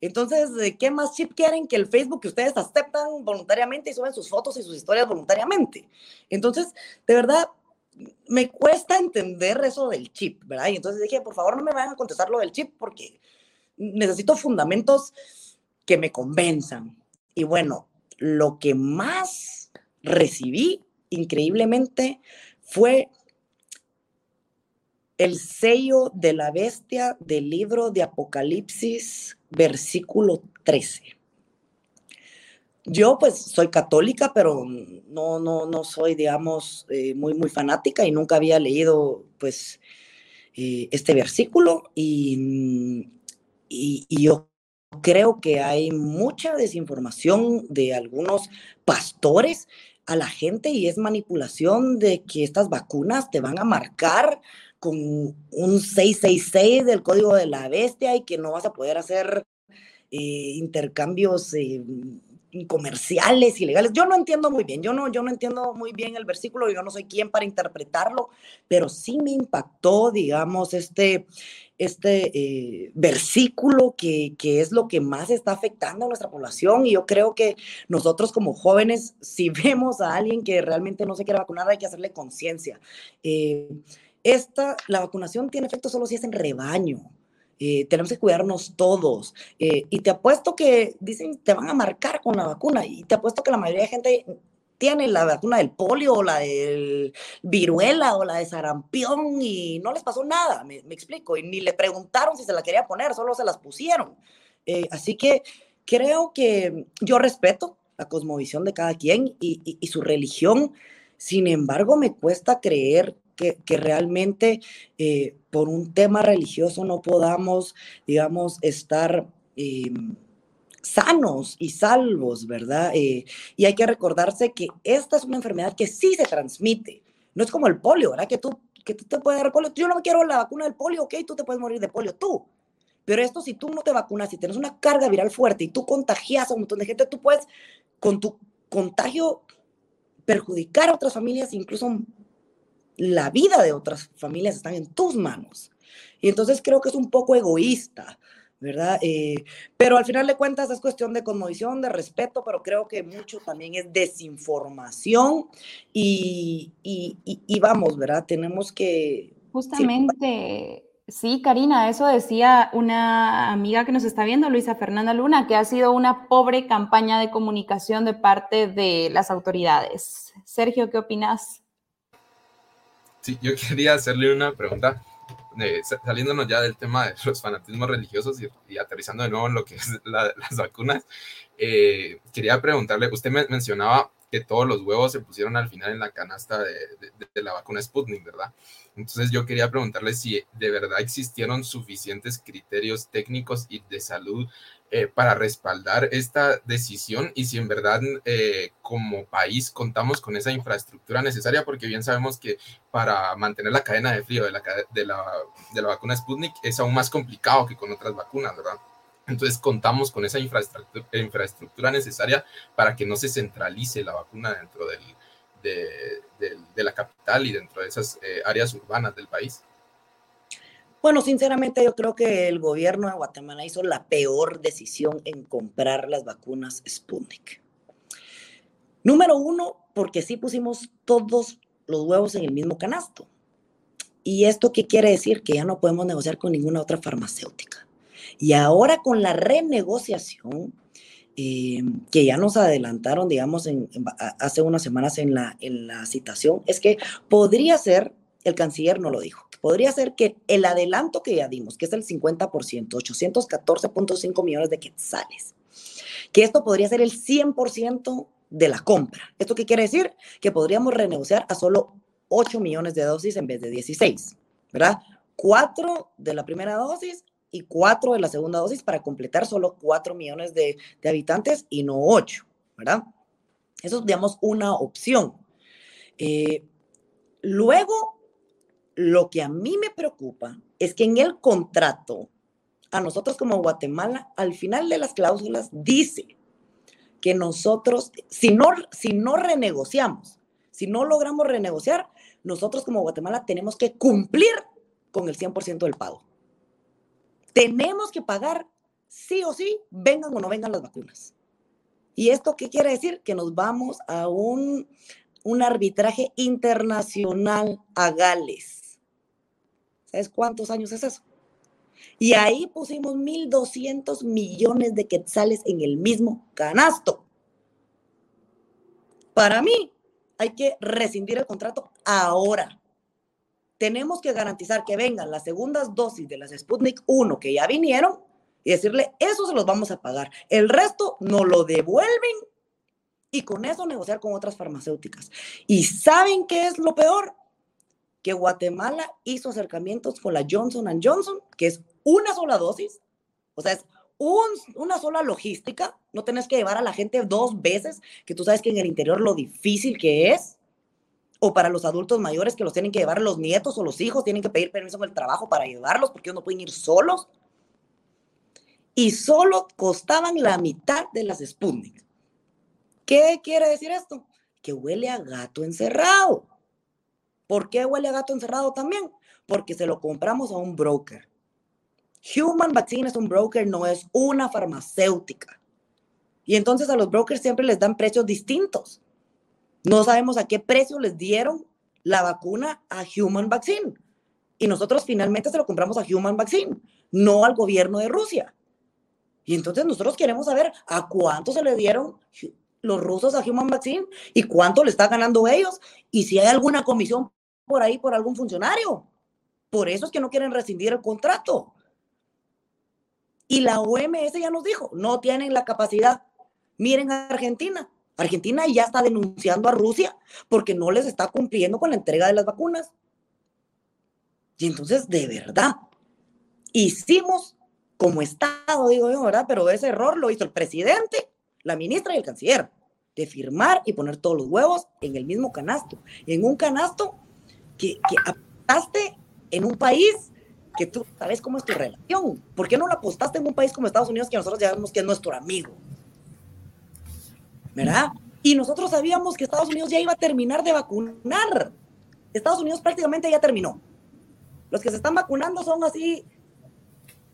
Entonces, ¿qué más chip quieren que el Facebook que ustedes aceptan voluntariamente y suben sus fotos y sus historias voluntariamente? Entonces, de verdad, me cuesta entender eso del chip, ¿verdad? Y entonces dije, por favor, no me vayan a contestar lo del chip porque necesito fundamentos que me convenzan. Y bueno, lo que más recibí increíblemente fue el sello de la bestia del libro de Apocalipsis, versículo 13. Yo pues soy católica, pero no, no, no soy, digamos, eh, muy, muy fanática y nunca había leído pues eh, este versículo y, y, y yo creo que hay mucha desinformación de algunos pastores a la gente y es manipulación de que estas vacunas te van a marcar con un 666 del código de la bestia y que no vas a poder hacer eh, intercambios eh, comerciales ilegales. Yo no entiendo muy bien, yo no, yo no entiendo muy bien el versículo, yo no soy quien para interpretarlo, pero sí me impactó, digamos, este, este eh, versículo que, que, es lo que más está afectando a nuestra población y yo creo que nosotros como jóvenes, si vemos a alguien que realmente no se quiere vacunar, hay que hacerle conciencia. Eh, esta, la vacunación tiene efecto solo si es en rebaño. Eh, tenemos que cuidarnos todos. Eh, y te apuesto que dicen te van a marcar con la vacuna. Y te apuesto que la mayoría de gente tiene la vacuna del polio o la del viruela o la de sarampión y no les pasó nada, me, explico. Y ni le preguntaron si se la quería poner, solo se las pusieron. Eh, así que creo que yo respeto la cosmovisión de cada quien y, y su religión. Sin embargo, me cuesta creer que, realmente eh, por un tema religioso no podamos, digamos, estar eh, sanos y salvos, ¿verdad? Eh, y hay que recordarse que esta es una enfermedad que sí se transmite. No es como el polio, ¿verdad? Que tú, que tú te puedes dar polio. Yo no quiero la vacuna del polio, ok, tú te puedes morir de polio, tú. Pero esto, si tú no te vacunas, si tienes una carga viral fuerte y tú contagias a un montón de gente, tú puedes, con tu contagio, perjudicar a otras familias, incluso la vida de otras familias están en tus manos. Y entonces creo que es un poco egoísta, ¿verdad? Eh, pero al final de cuentas es cuestión de conmovisión, de respeto, pero creo que mucho también es desinformación y, y, vamos, ¿verdad? Tenemos que... Justamente Sí, Karina, eso decía una amiga que nos está viendo, Luisa Fernanda Luna, que ha sido una pobre campaña de comunicación de parte de las autoridades. Sergio, ¿qué opinas? Sí, yo quería hacerle una pregunta, eh, saliéndonos ya del tema de los fanatismos religiosos y, aterrizando de nuevo en lo que es las vacunas. Eh, quería preguntarle, usted me mencionaba que todos los huevos se pusieron al final en la canasta de, de la vacuna Sputnik, ¿verdad? Entonces yo quería preguntarle si de verdad existieron suficientes criterios técnicos y de salud eh, para respaldar esta decisión y si en verdad eh, como país contamos con esa infraestructura necesaria, porque bien sabemos que para mantener la cadena de frío de la, de la, de la vacuna Sputnik es aún más complicado que con otras vacunas, ¿verdad? Entonces contamos con esa infraestructura, necesaria para que no se centralice la vacuna dentro del, de, la capital y dentro de esas eh, áreas urbanas del país? Bueno, sinceramente yo creo que el gobierno de Guatemala hizo la peor decisión en comprar las vacunas Sputnik. Número uno, porque sí pusimos todos los huevos en el mismo canasto. ¿Y esto qué quiere decir? Que ya no podemos negociar con ninguna otra farmacéutica. Y ahora con la renegociación, eh, que ya nos adelantaron, digamos, en, hace unas semanas en la, en la citación, es que podría ser, el canciller no lo dijo, podría ser que el adelanto que ya dimos, que es el 50%, 814.5 millones de quetzales, que esto podría ser el 100% de la compra. ¿Esto qué quiere decir? Que podríamos renegociar a solo 8 millones de dosis en vez de 16, ¿verdad? 4 de la primera dosis y cuatro de la segunda dosis para completar solo cuatro millones de, habitantes y no ocho, ¿verdad? Eso es, digamos, una opción. Eh, luego, lo que a mí me preocupa es que en el contrato, a nosotros como Guatemala, al final de las cláusulas dice que nosotros, si no, si no renegociamos, si no logramos renegociar, nosotros como Guatemala tenemos que cumplir con el 100% del pago. Tenemos que pagar sí o sí, vengan o no vengan las vacunas. ¿Y esto qué quiere decir? Que nos vamos a un, un arbitraje internacional a Gales. ¿Sabes cuántos años es eso? Y ahí pusimos 1.200 millones de quetzales en el mismo canasto. Para mí, hay que rescindir el contrato ahora tenemos que garantizar que vengan las segundas dosis de las Sputnik 1 que ya vinieron y decirle, eso se los vamos a pagar. El resto nos lo devuelven y con eso negociar con otras farmacéuticas. ¿Y saben qué es lo peor? Que Guatemala hizo acercamientos con la Johnson Johnson, que es una sola dosis, o sea, es una sola logística, no tenés que llevar a la gente dos veces, que tú sabes que en el interior lo difícil que es o para los adultos mayores que los tienen que llevar los nietos o los hijos, tienen que pedir permiso en el trabajo para llevarlos porque ellos no pueden ir solos. Y solo costaban la mitad de las Sputnik. ¿Qué quiere decir esto? Que huele a gato encerrado. ¿Por qué huele a gato encerrado también? Porque se lo compramos a un broker. Human Vaccine es un broker, no es una farmacéutica. Y entonces a los brokers siempre les dan precios distintos. No sabemos a qué precio les dieron la vacuna a Human Vaccine. Y nosotros finalmente se lo compramos a Human Vaccine, no al gobierno de Rusia. Y entonces nosotros queremos saber a cuánto se le dieron los rusos a Human Vaccine y cuánto le está ganando ellos y si hay alguna comisión por ahí por algún funcionario. Por eso es que no quieren rescindir el contrato. Y la OMS ya nos dijo, no tienen la capacidad. Miren a Argentina, Argentina ya está denunciando a Rusia porque no les está cumpliendo con la entrega de las vacunas. Y entonces, de verdad, hicimos como Estado, digo yo. Pero ese error lo hizo el presidente, la ministra y el canciller, de firmar y poner todos los huevos en el mismo canasto. En un canasto que, que apostaste en un país que tú sabes cómo es tu relación. ¿Por qué no lo apostaste en un país como Estados Unidos que nosotros sabemos que es nuestro amigo? ¿verdad? Y nosotros sabíamos que Estados Unidos ya iba a terminar de vacunar. Estados Unidos prácticamente ya terminó. Los que se están vacunando son así,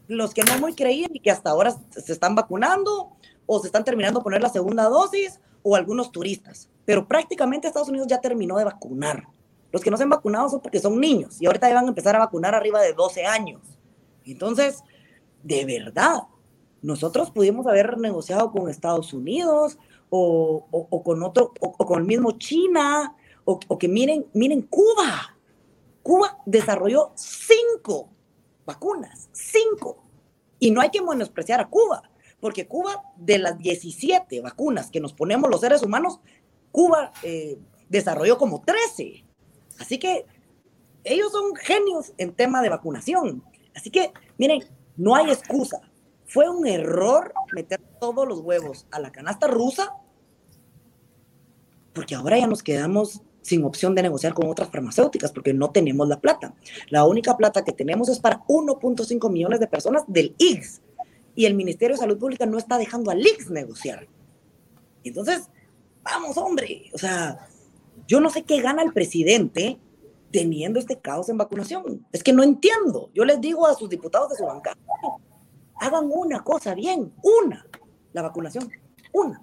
los que no muy creían y que hasta ahora se están vacunando o se están terminando de poner la segunda dosis o algunos turistas. Pero prácticamente Estados Unidos ya terminó de vacunar. Los que no se han vacunado son porque son niños y ahorita ya van a empezar a vacunar arriba de 12 años. Entonces, de verdad, nosotros pudimos haber negociado con Estados Unidos o, con otro, o, con el mismo China, o, que miren, miren Cuba. Cuba desarrolló cinco vacunas, cinco. Y no hay que menospreciar a Cuba, porque Cuba, de las 17 vacunas que nos ponemos los seres humanos, Cuba eh, desarrolló como 13. Así que ellos son genios en tema de vacunación. Así que, miren, no hay excusa. Fue un error meter todos los huevos a la canasta rusa, porque ahora ya nos quedamos sin opción de negociar con otras farmacéuticas porque no tenemos la plata. La única plata que tenemos es para 1.5 millones de personas del IGS y el Ministerio de Salud Pública no está dejando al IGS negociar. Entonces, vamos, hombre, o sea, yo no sé qué gana el presidente teniendo este caos en vacunación. Es que no entiendo. Yo les digo a sus diputados de su bancada, hagan una cosa bien, una, la vacunación, una.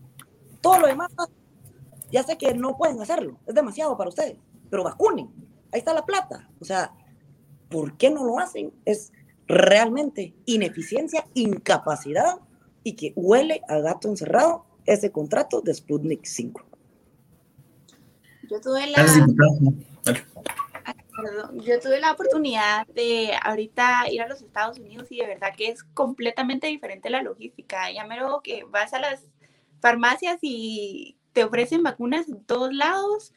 Todo lo demás ya sé que no pueden hacerlo, es demasiado para ustedes, pero vacunen. Ahí está la plata. O sea, ¿por qué no lo hacen? Es realmente ineficiencia, incapacidad y que huele a gato encerrado ese contrato de Sputnik 5. Yo tuve la... Yo tuve la oportunidad de ahorita ir a los Estados Unidos y de verdad que es completamente diferente la logística. Ya me lo que vas a las farmacias y te ofrecen vacunas en todos lados.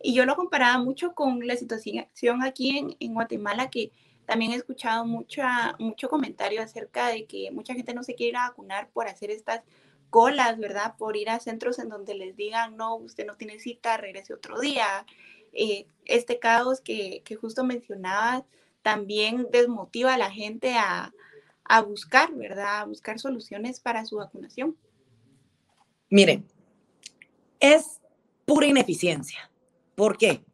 Y yo lo comparaba mucho con la situación aquí en, en Guatemala, que también he escuchado mucha, mucho comentario acerca de que mucha gente no se quiere ir a vacunar por hacer estas colas, ¿verdad? Por ir a centros en donde les digan, no, usted no tiene cita, regrese otro día. Eh, este caos que, que justo mencionabas también desmotiva a la gente a, a buscar, ¿verdad? A buscar soluciones para su vacunación. Miren, es pura ineficiencia. ¿Por qué?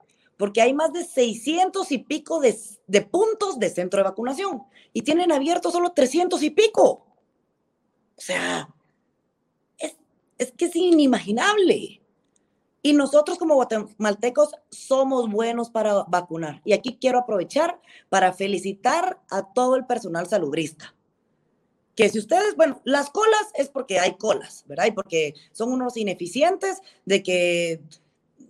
Porque hay más de 600 y pico de, puntos de centro de vacunación y tienen abiertos solo 300 y pico. O sea, es, es que es inimaginable. Y nosotros como guatemaltecos somos buenos para vacunar. Y aquí quiero aprovechar para felicitar a todo el personal salubrista que si ustedes, bueno, las colas es porque hay colas, ¿verdad? Y porque son unos ineficientes de que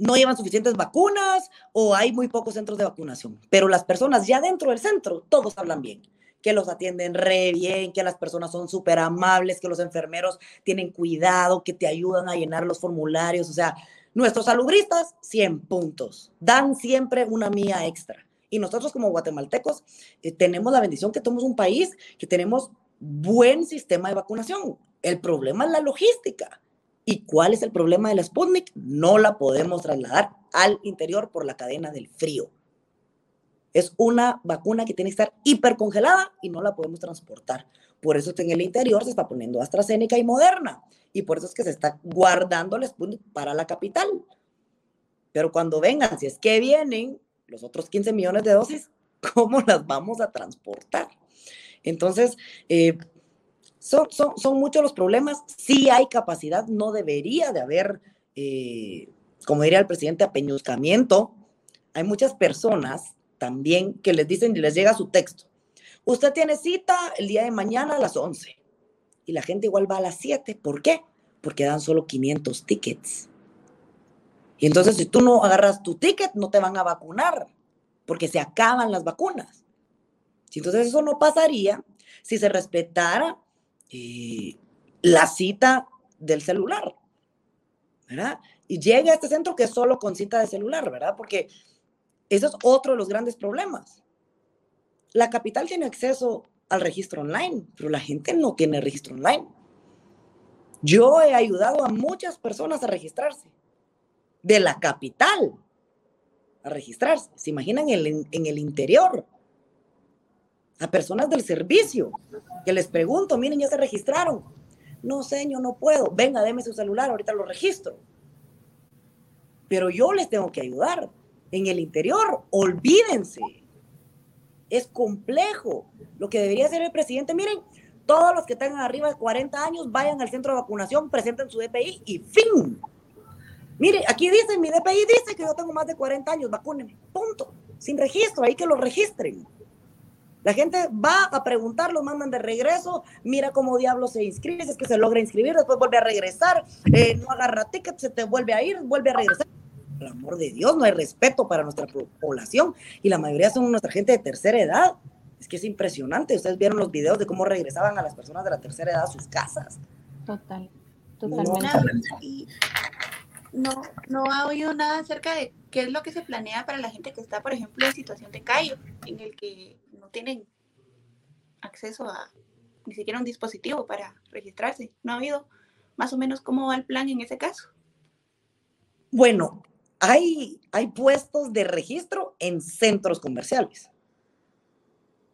no llevan suficientes vacunas o hay muy pocos centros de vacunación. Pero las personas ya dentro del centro, todos hablan bien, que los atienden re bien, que las personas son súper amables, que los enfermeros tienen cuidado, que te ayudan a llenar los formularios. O sea, nuestros salubristas, 100 puntos. Dan siempre una mía extra. Y nosotros como guatemaltecos eh, tenemos la bendición que somos un país que tenemos buen sistema de vacunación. El problema es la logística. ¿Y cuál es el problema de la Sputnik? No la podemos trasladar al interior por la cadena del frío. Es una vacuna que tiene que estar hipercongelada y no la podemos transportar. Por eso en el interior se está poniendo AstraZeneca y Moderna. Y por eso es que se está guardando la Sputnik para la capital. Pero cuando vengan, si es que vienen los otros 15 millones de dosis, ¿cómo las vamos a transportar? Entonces, eh, son, son, muchos los problemas. Sí hay capacidad, no debería de haber, eh, como diría el presidente, apeñuzcamiento. Hay muchas personas también que les dicen y les llega su texto. Usted tiene cita el día de mañana a las 11 y la gente igual va a las 7. ¿Por qué? Porque dan solo 500 tickets. Y entonces si tú no agarras tu ticket, no te van a vacunar porque se acaban las vacunas. Entonces eso no pasaría si se respetara eh, la cita del celular, ¿verdad? Y llega a este centro que es solo con cita de celular, ¿verdad? Porque eso es otro de los grandes problemas. La capital tiene acceso al registro online, pero la gente no tiene registro online. Yo he ayudado a muchas personas a registrarse de la capital a registrarse. ¿Se imaginan en el interior? A personas del servicio, que les pregunto, miren, ya se registraron. No, señor, no puedo. Venga, deme su celular, ahorita lo registro. Pero yo les tengo que ayudar. En el interior, olvídense. Es complejo. Lo que debería hacer el presidente, miren, todos los que tengan arriba de 40 años vayan al centro de vacunación, presenten su DPI y fin. Mire, aquí dice, mi DPI dice que yo tengo más de 40 años, vacúneme. Punto. Sin registro, ahí que lo registren. La gente va a preguntar, lo mandan de regreso, mira cómo diablo se inscribe, es que se logra inscribir, después vuelve a regresar, eh, no agarra ticket, se te vuelve a ir, vuelve a regresar. Por el amor de Dios, no hay respeto para nuestra población y la mayoría son nuestra gente de tercera edad. Es que es impresionante. Ustedes vieron los videos de cómo regresaban a las personas de la tercera edad a sus casas. Total, totalmente. No, no, ha oído nada acerca de qué es lo que se planea para la gente que está, por ejemplo, en situación de callo, en el que no tienen acceso a ni siquiera un dispositivo para registrarse. ¿No ha habido más o menos cómo va el plan en ese caso? Bueno, hay, hay puestos de registro en centros comerciales,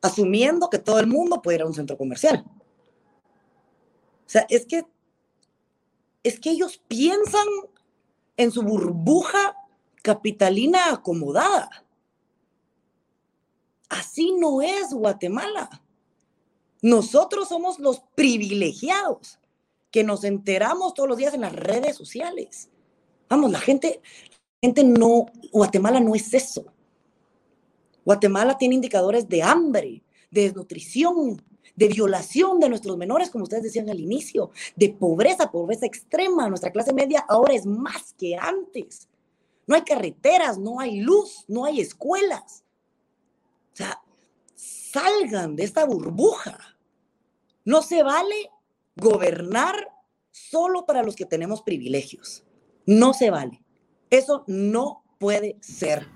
asumiendo que todo el mundo puede ir a un centro comercial. O sea, es que, es que ellos piensan en su burbuja capitalina acomodada. Así no es Guatemala. Nosotros somos los privilegiados que nos enteramos todos los días en las redes sociales. Vamos, la gente, gente no, Guatemala no es eso. Guatemala tiene indicadores de hambre, de desnutrición, de violación de nuestros menores, como ustedes decían al inicio, de pobreza, pobreza extrema. Nuestra clase media ahora es más que antes. No hay carreteras, no hay luz, no hay escuelas. O sea, salgan de esta burbuja. No se vale gobernar solo para los que tenemos privilegios. No se vale. Eso no puede ser.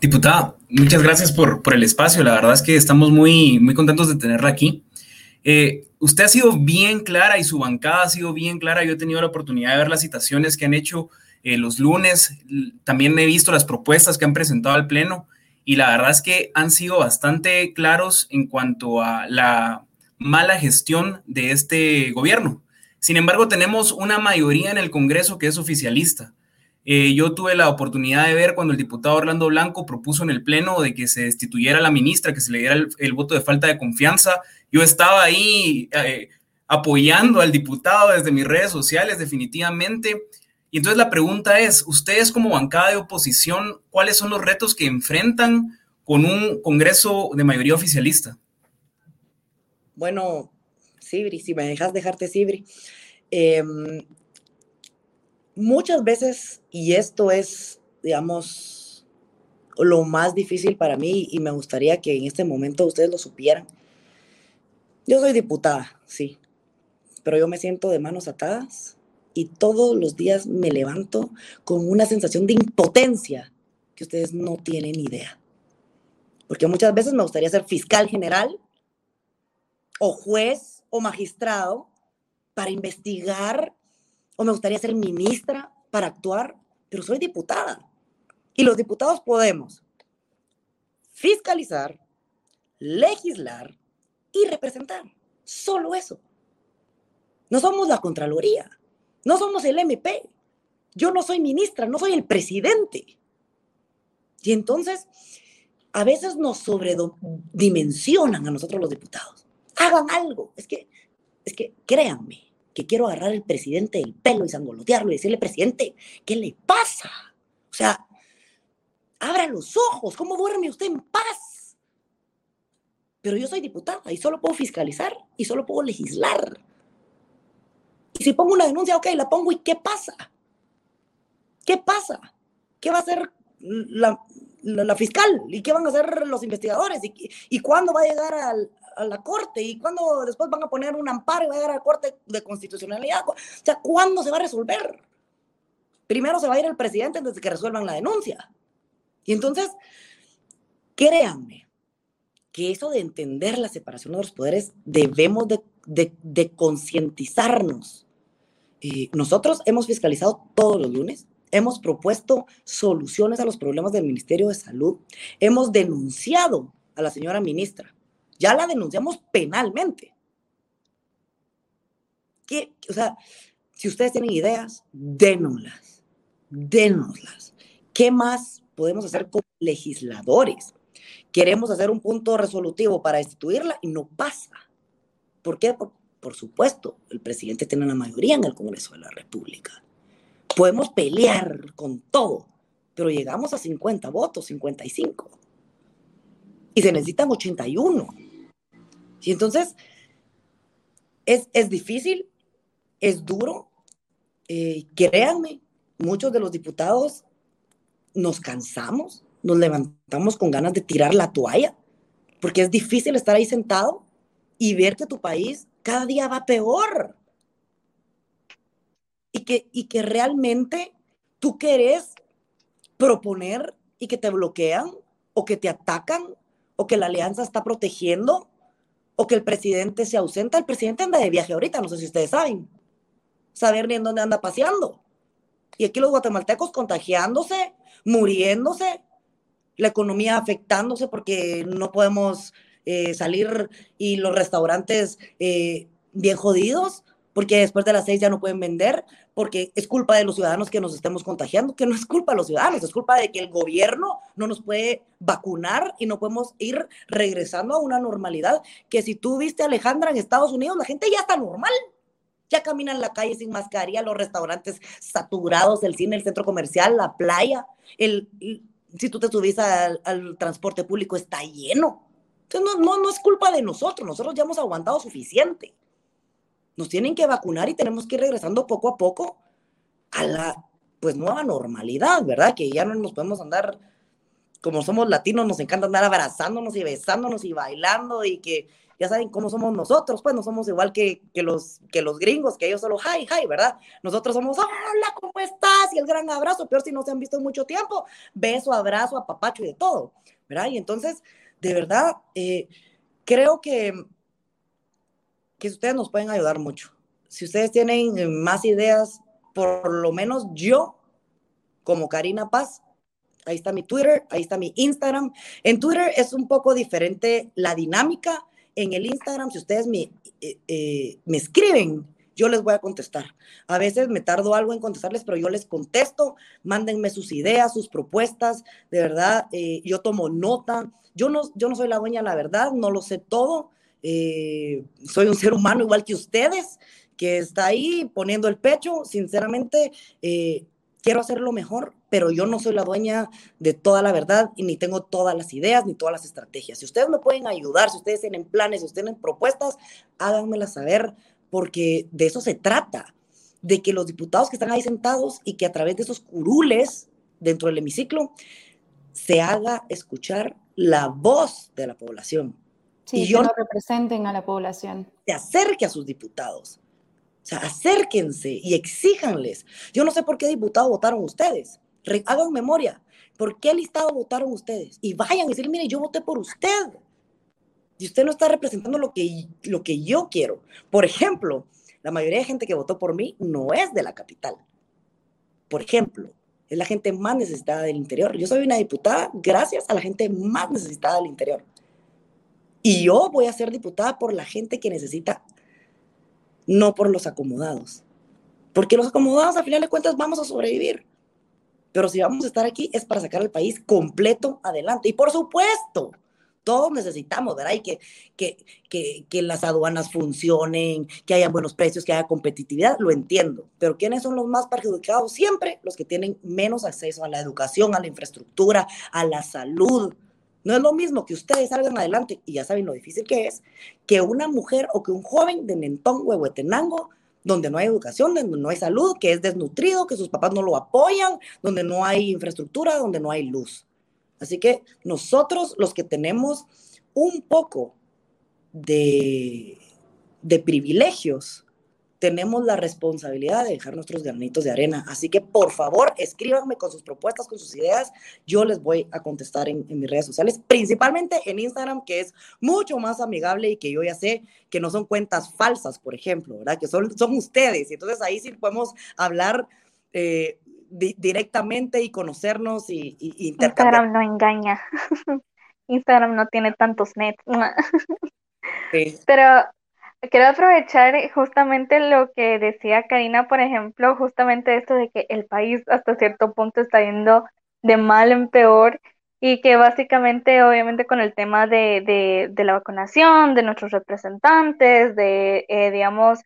Diputada, muchas gracias por, por el espacio. La verdad es que estamos muy, muy contentos de tenerla aquí. Eh, usted ha sido bien clara y su bancada ha sido bien clara. Yo he tenido la oportunidad de ver las citaciones que han hecho eh, los lunes. También he visto las propuestas que han presentado al Pleno y la verdad es que han sido bastante claros en cuanto a la mala gestión de este gobierno. Sin embargo, tenemos una mayoría en el Congreso que es oficialista. Eh, yo tuve la oportunidad de ver cuando el diputado Orlando Blanco propuso en el Pleno de que se destituyera a la ministra, que se le diera el, voto de falta de confianza. Yo estaba ahí eh, apoyando al diputado desde mis redes sociales, definitivamente. Y entonces la pregunta es, ustedes como bancada de oposición, ¿cuáles son los retos que enfrentan con un Congreso de mayoría oficialista? Bueno, Sibri, si me dejas dejarte Sibri, em, muchas veces, y esto es, digamos, lo más difícil para mí, y me gustaría que en este momento ustedes lo supieran. Yo soy diputada, sí, pero yo me siento de manos atadas y todos los días me levanto con una sensación de impotencia que ustedes no tienen idea. Porque muchas veces me gustaría ser fiscal general o juez o magistrado para investigar o me gustaría ser ministra para actuar, pero soy diputada. Y los diputados podemos fiscalizar, legislar y representar. Solo eso. No somos la Contraloría. No somos el MP. Yo no soy ministra, no soy el presidente. Y entonces, a veces nos sobredimensionan a nosotros los diputados. Hagan algo. Es que, es que créanme que quiero agarrar al presidente del pelo y sangolotearlo y decirle, presidente, ¿qué le pasa? O sea, abra los ojos, ¿cómo duerme usted en paz? Pero yo soy diputada y solo puedo fiscalizar y solo puedo legislar. Y si pongo una denuncia, ok, la pongo y ¿qué pasa? ¿Qué pasa? ¿Qué va a hacer la, fiscal? ¿Y qué van a hacer los investigadores? ¿Y, y cuándo va a llegar a la corte? ¿Y cuándo después van a poner un amparo y va a llegar a la corte de constitucionalidad? O sea, ¿cuándo se va a resolver? Primero se va a ir el presidente antes de que resuelvan la denuncia. Y entonces, créanme que eso de entender la separación de los poderes debemos de, de, de concientizarnos nosotros hemos fiscalizado todos los lunes, hemos propuesto soluciones a los problemas del Ministerio de Salud, hemos denunciado a la señora ministra, ya la denunciamos penalmente. ¿Qué, o sea, si ustedes tienen ideas, dénoslas, dénoslas. ¿Qué más podemos hacer como legisladores? Queremos hacer un punto resolutivo para destituirla y no pasa. ¿Por qué? Por supuesto, el presidente tiene la mayoría en el Congreso de la República. podemos pelear con todo, pero llegamos a 50 votos, 55. Y se necesitan 81. Y entonces, es, es difícil, es duro. Eh, créanme, muchos de los diputados nos cansamos, nos levantamos con ganas de tirar la toalla, porque es difícil estar ahí sentado y ver que tu país cada día va peor. Y que, y que realmente tú querés proponer y que te bloquean o que te atacan o que la alianza está protegiendo o que el presidente se ausenta. El presidente anda de viaje ahorita, no sé si ustedes saben. Saber ni en dónde anda paseando. Y aquí los guatemaltecos contagiándose, muriéndose, la economía afectándose porque no podemos eh, salir y los restaurantes eh, bien jodidos porque después de las seis ya no pueden vender, porque es culpa de los ciudadanos que nos estemos contagiando, que no es culpa de los ciudadanos, es culpa de que el gobierno no nos puede vacunar y no podemos ir regresando a una normalidad, que si tú viste a Alejandra en Estados Unidos, la gente ya está normal. Ya camina en la calle sin mascarilla, los restaurantes saturados, el cine, el centro comercial, la playa, el, si tú te subís al, transporte público está lleno. Entonces no, no, no es culpa de nosotros, nosotros ya hemos aguantado suficiente. Nos tienen que vacunar y tenemos que ir regresando poco a poco a la pues nueva normalidad, ¿verdad? Que ya no nos podemos andar, como somos latinos, nos encanta andar abrazándonos y besándonos y bailando y que ya saben cómo somos nosotros, pues no somos igual que, que, los, que los gringos, que ellos solo hi, hi, ¿verdad? Nosotros somos, hola, ¿cómo estás? Y el gran abrazo, peor si no se han visto en mucho tiempo, beso, abrazo, apapacho y de todo, ¿verdad? Y entonces, de verdad, eh, creo que, que ustedes nos pueden ayudar mucho. Si ustedes tienen más ideas, por lo menos yo, como Karina Paz, ahí está mi Twitter, ahí está mi Instagram. En Twitter es un poco diferente la dinámica en el Instagram, si ustedes me, eh, eh, me escriben, yo les voy a contestar. A veces me tardo algo en contestarles, pero yo les contesto, mándenme sus ideas, sus propuestas, de verdad, eh, yo tomo nota. Yo no, yo no soy la dueña, la verdad, no lo sé todo. soy un ser humano igual que ustedes, que está ahí poniendo el pecho. Sinceramente, quiero hacerlo mejor, pero yo no soy la dueña de toda la verdad y ni tengo todas las ideas ni todas las estrategias. Si ustedes me pueden ayudar, si ustedes tienen planes, si ustedes tienen propuestas, háganmelas saber, porque de eso se trata, de que los diputados que están ahí sentados y que a través de esos curules dentro del hemiciclo se haga escuchar la voz de la población. y yo, no representen a la población. Se acerque a sus diputados o sea, acérquense y exíjanles. Yo no sé por qué diputado votaron ustedes. hagan memoria. ¿Por qué listado votaron ustedes? Y vayan y decirle, mire, yo voté por usted. Y usted no está representando lo que, lo que yo quiero. Por ejemplo, la mayoría de gente que votó por mí no es de la capital. Por ejemplo, es la gente más necesitada del interior. Yo soy una diputada gracias a la gente más necesitada del interior. Y yo voy a ser diputada por la gente que necesita no por los acomodados. Porque los acomodados, a final de cuentas, vamos a sobrevivir. Pero si vamos a estar aquí es para sacar al país completo adelante. Y por supuesto, todos necesitamos, ¿verdad? Y que, que, que, que, las aduanas funcionen, que haya buenos precios, que haya competitividad, lo entiendo. Pero ¿quiénes son los más perjudicados? Siempre los que tienen menos acceso a la educación, a la infraestructura, a la salud, no es lo mismo que ustedes salgan adelante, y ya saben lo difícil que es, que una mujer o que un joven de Mentón, Huehuetenango, donde no hay educación, donde no hay salud, que es desnutrido, que sus papás no lo apoyan, donde no hay infraestructura, donde no hay luz. Así que nosotros, los que tenemos un poco de, de privilegios, tenemos la responsabilidad de dejar nuestros granitos de arena. Así que por favor, escríbanme con sus propuestas, con sus ideas. Yo les voy a contestar en, mis redes sociales, principalmente en Instagram, que es mucho más amigable y que yo ya sé que no son cuentas falsas, por ejemplo, ¿verdad? Que son, son ustedes. Y entonces ahí sí podemos hablar. Eh, directamente y conocernos y, y intercambiar. Instagram no engaña. Instagram no tiene tantos nets. Sí. Pero Quiero aprovechar justamente lo que decía Karina, por ejemplo, justamente esto de que el país hasta cierto punto está yendo de mal en peor y que básicamente, obviamente, con el tema de, de, la vacunación, de nuestros representantes, de, eh, digamos,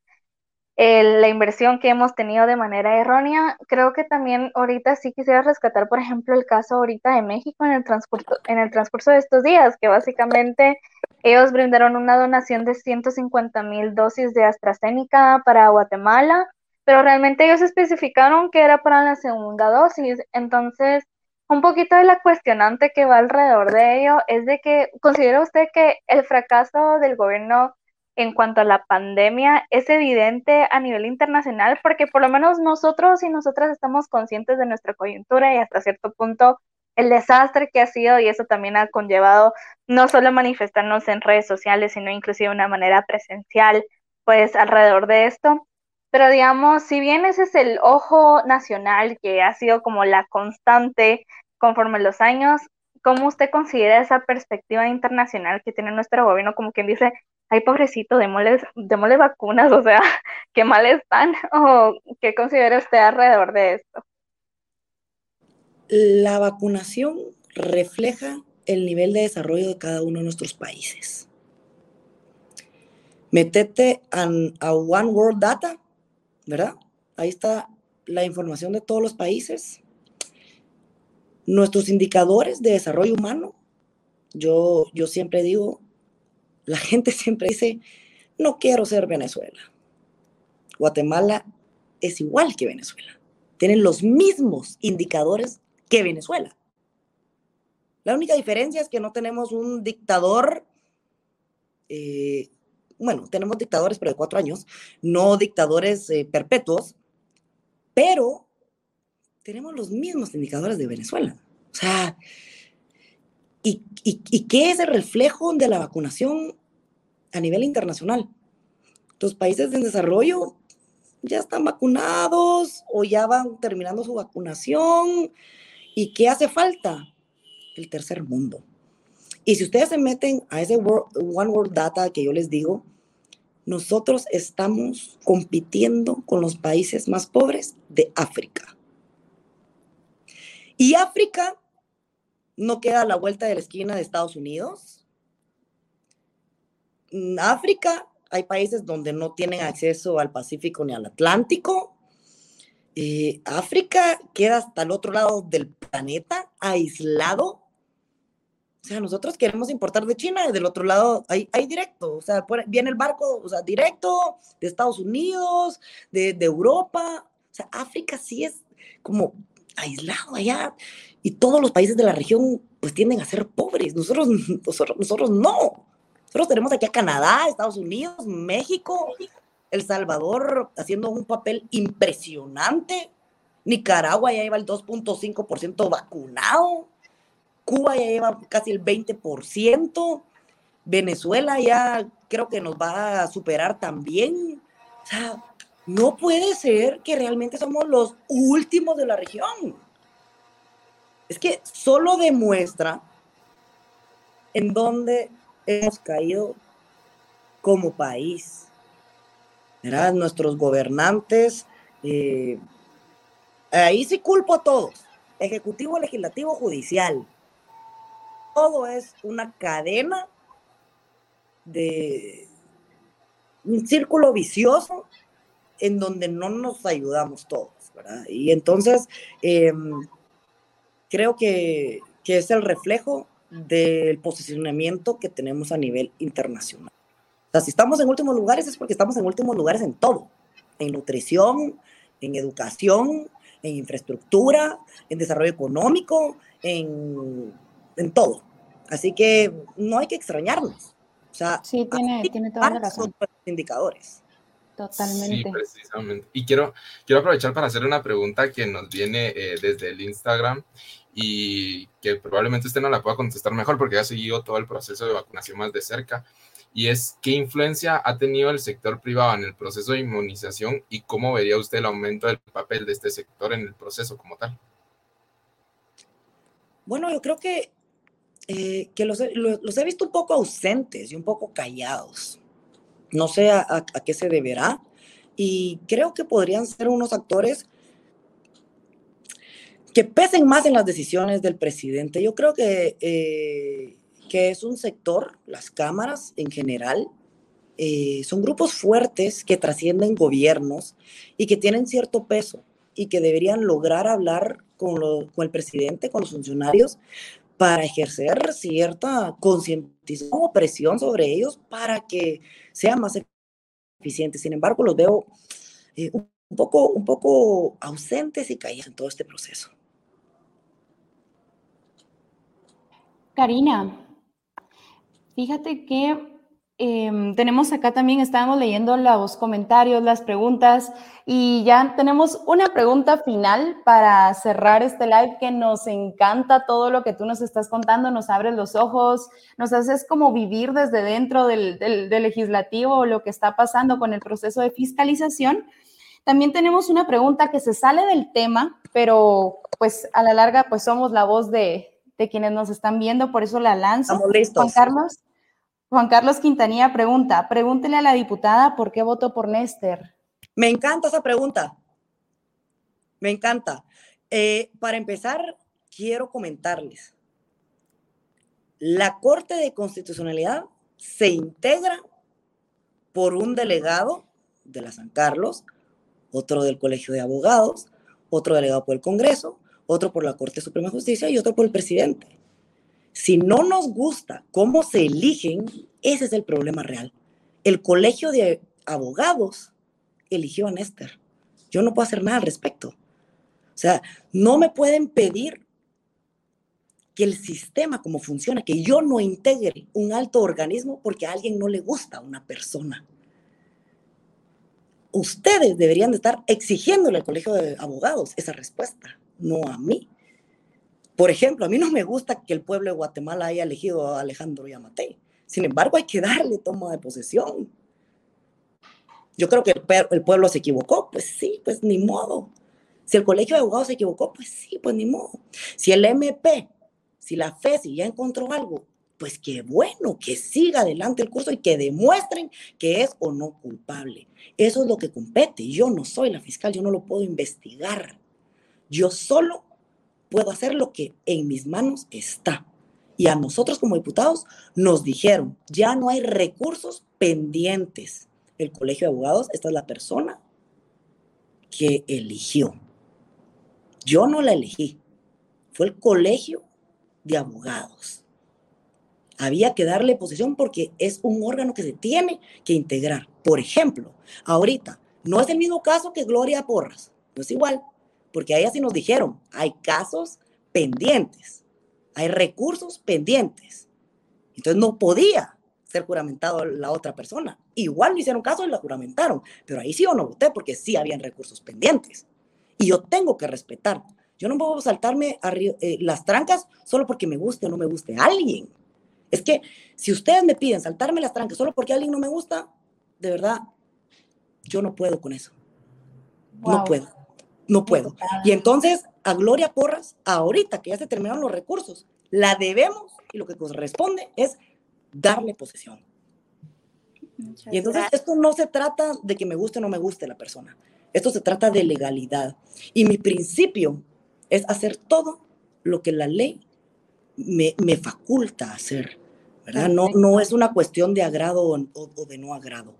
la inversión que hemos tenido de manera errónea. Creo que también ahorita sí quisiera rescatar, por ejemplo, el caso ahorita de México en el transcurso, en el transcurso de estos días, que básicamente ellos brindaron una donación de 150 mil dosis de AstraZeneca para Guatemala, pero realmente ellos especificaron que era para la segunda dosis. Entonces, un poquito de la cuestionante que va alrededor de ello es de que considera usted que el fracaso del gobierno en cuanto a la pandemia es evidente a nivel internacional porque por lo menos nosotros y nosotras estamos conscientes de nuestra coyuntura y hasta cierto punto el desastre que ha sido y eso también ha conllevado no solo manifestarnos en redes sociales, sino inclusive de una manera presencial, pues alrededor de esto. Pero digamos, si bien ese es el ojo nacional que ha sido como la constante conforme los años, ¿cómo usted considera esa perspectiva internacional que tiene nuestro gobierno? Como quien dice, ay pobrecito, démosle, vacunas, o sea, qué mal están, o qué considera usted alrededor de esto. La vacunación refleja el nivel de desarrollo de cada uno de nuestros países. Metete a One World Data ¿verdad? Ahí está la información de todos los países. Nuestros indicadores de desarrollo humano, yo, yo siempre digo, la gente siempre dice, no quiero ser Venezuela. Guatemala es igual que Venezuela. Tienen los mismos indicadores que Venezuela. La única diferencia es que no tenemos un dictador eh, bueno, tenemos dictadores, pero de cuatro años, no dictadores eh, perpetuos, pero tenemos los mismos indicadores de Venezuela. O sea, ¿y, y, qué es el reflejo de la vacunación a nivel internacional? Los países en desarrollo ya están vacunados o ya van terminando su vacunación. ¿Y qué hace falta? El tercer mundo. Y si ustedes se meten a ese One World Data que yo les digo, nosotros estamos compitiendo con los países más pobres de África. Y África no queda a la vuelta de la esquina de Estados Unidos. En África hay países donde no tienen acceso al Pacífico ni al Atlántico. Eh, África queda hasta el otro lado del planeta, aislado o sea, nosotros queremos importar de China del otro lado hay, hay directo. O sea, viene el barco, o sea, directo de Estados Unidos, de, de Europa. O sea, África sí es como aislado allá y todos los países de la región pues tienden a ser pobres. Nosotros, nosotros, nosotros no. Nosotros tenemos aquí a Canadá, Estados Unidos, México, El Salvador haciendo un papel impresionante. Nicaragua ya lleva el 2.5% vacunado. Cuba ya lleva casi el 20%, Venezuela ya creo que nos va a superar también. O sea, no puede ser que realmente somos los últimos de la región. Es que solo demuestra en dónde hemos caído como país. ¿verdad? Nuestros gobernantes, eh, ahí sí culpo a todos, ejecutivo, legislativo, judicial todo es una cadena de un círculo vicioso en donde no nos ayudamos todos, ¿verdad? Y entonces em, creo que, que es el reflejo del posicionamiento que tenemos a nivel internacional. O sea, si estamos en últimos lugares es porque estamos en últimos lugares en todo, en nutrición, en educación, en infraestructura, en desarrollo económico, en en todo. Así que no hay que extrañarnos. O sea, sí, tiene, tiene toda la razón. indicadores. Totalmente. Sí, precisamente. Y quiero, quiero aprovechar para hacer una pregunta que nos viene eh, desde el Instagram y que probablemente usted no la pueda contestar mejor porque ha seguido todo el proceso de vacunación más de cerca. Y es, ¿qué influencia ha tenido el sector privado en el proceso de inmunización y cómo vería usted el aumento del papel de este sector en el proceso como tal? Bueno, yo creo que eh, que los, los, he visto un poco ausentes y un poco callados. No sé a, qué se deberá. Y creo que podrían ser unos actores que pesen más en las decisiones del presidente. Yo creo que, eh, que es un sector, las cámaras en general, eh, son grupos fuertes que trascienden gobiernos y que tienen cierto peso y que deberían lograr hablar con, con el presidente, con los funcionarios, para ejercer cierta concientización o presión sobre ellos para que sean más eficientes. Sin embargo, los veo eh, un, poco, un poco ausentes y caídos en todo este proceso. Karina, fíjate que Em, tenemos acá también, estábamos leyendo los comentarios, las preguntas y ya tenemos una pregunta final para cerrar este live que nos encanta todo lo que tú nos estás contando, nos abres los ojos, nos haces como vivir desde dentro del, del, del legislativo lo que está pasando con el proceso de fiscalización. También tenemos una pregunta que se sale del tema, pero pues a la larga pues somos la voz de, de quienes nos están viendo, por eso la lanzo. Estamos listos. Juan Carlos. Juan Carlos Quintanilla pregunta, pregúntele a la diputada por qué votó por Néstor. Me encanta esa pregunta. Me encanta. Eh, para empezar, quiero comentarles. La Corte de Constitucionalidad se integra por un delegado de la San Carlos, otro del Colegio de Abogados, otro delegado por el Congreso, otro por la Corte Suprema de Justicia y otro por el presidente. Si no nos gusta cómo se eligen, ese es el problema real. El colegio de abogados eligió a Néstor. Yo no puedo hacer nada al respecto. O sea, no me pueden pedir que el sistema como funciona, que yo no integre un alto organismo porque a alguien no le gusta una persona. Ustedes deberían de estar exigiéndole al colegio de abogados esa respuesta, no a mí. Por ejemplo, a mí no me gusta que el pueblo de Guatemala haya elegido a Alejandro Yamatei. Sin embargo, hay que darle toma de posesión. Yo creo que el, pueblo se equivocó, pues sí, pues ni modo. Si el colegio de abogados se equivocó, pues sí, pues ni modo. Si el MP, si la FESI ya encontró algo, pues qué bueno, que siga adelante el curso y que demuestren que es o no culpable. Eso es lo que compete. Yo no soy la fiscal, yo no lo puedo investigar. Yo solo puedo hacer lo que en mis manos está. Y a nosotros como diputados nos dijeron, ya no hay recursos pendientes. El Colegio de Abogados, esta es la persona que eligió. Yo no la elegí, fue el Colegio de Abogados. Había que darle posición porque es un órgano que se tiene que integrar. Por ejemplo, ahorita, no es el mismo caso que Gloria Porras, no es igual porque a ella sí nos dijeron, hay casos pendientes, hay recursos pendientes. Entonces no podía ser juramentado la otra persona. Igual me hicieron caso y la juramentaron, pero ahí sí yo no voté porque sí habían recursos pendientes. Y yo tengo que respetar. Yo no puedo saltarme eh, las trancas solo porque me guste o no me guste a alguien. Es que si ustedes me piden saltarme las trancas solo porque a alguien no me gusta, de verdad, yo no puedo con eso. No puedo no puedo. Y entonces a Gloria Porras, ahorita que ya se terminaron los recursos, la debemos y lo que corresponde es darle posesión. y entonces esto no se trata de que me guste o no me guste la persona. Esto se trata de legalidad. Y mi principio es hacer todo lo que la ley me, me faculta hacer. ¿verdad? No, no es una cuestión de agrado o de no agrado.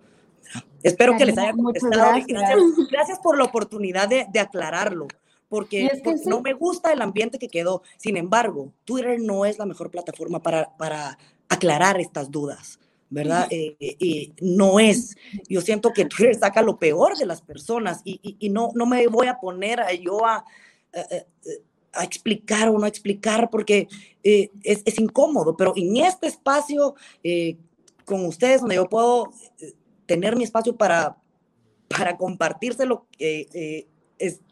Espero que les haya contestado. Gracias. Gracias, por la oportunidad de, de aclararlo, porque, no me gusta el ambiente que quedó. Sin embargo, Twitter no es la mejor plataforma para, para aclarar estas dudas. ¿verdad? Eh, eh, no es. Yo siento que Twitter saca lo peor de las personas y, y, no, no me voy a poner a, yo a, a, explicar o no explicar porque eh, es, es, incómodo, pero en este espacio con ustedes donde yo puedo tener mi espacio para, para compartírselo. Eh,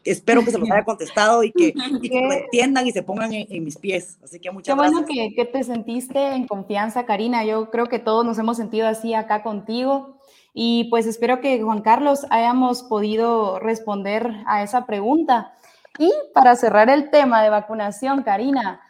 espero que se los haya contestado y que, lo entiendan y se pongan en, mis pies. Así que muchas Qué gracias. bueno que, que, te sentiste en confianza, Karina. Yo creo que todos nos hemos sentido así acá contigo. Y pues espero que Juan Carlos hayamos podido responder a esa pregunta. Y para cerrar el tema de vacunación, Karina,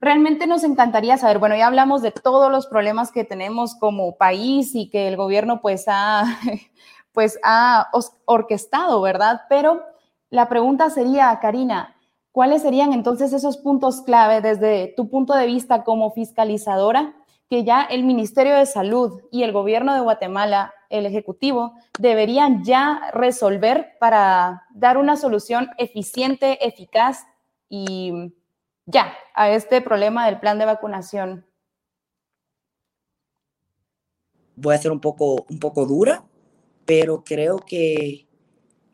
Realmente nos encantaría saber, bueno, ya hablamos de todos los problemas que tenemos como país y que el gobierno pues ha, pues ha orquestado, ¿verdad? Pero la pregunta sería, Karina, ¿cuáles serían entonces esos puntos clave desde tu punto de vista como fiscalizadora que ya el Ministerio de Salud y el gobierno de Guatemala, el Ejecutivo, deberían ya resolver para dar una solución eficiente, eficaz y ya a este problema del plan de vacunación? Voy a ser un poco, un poco dura, pero creo que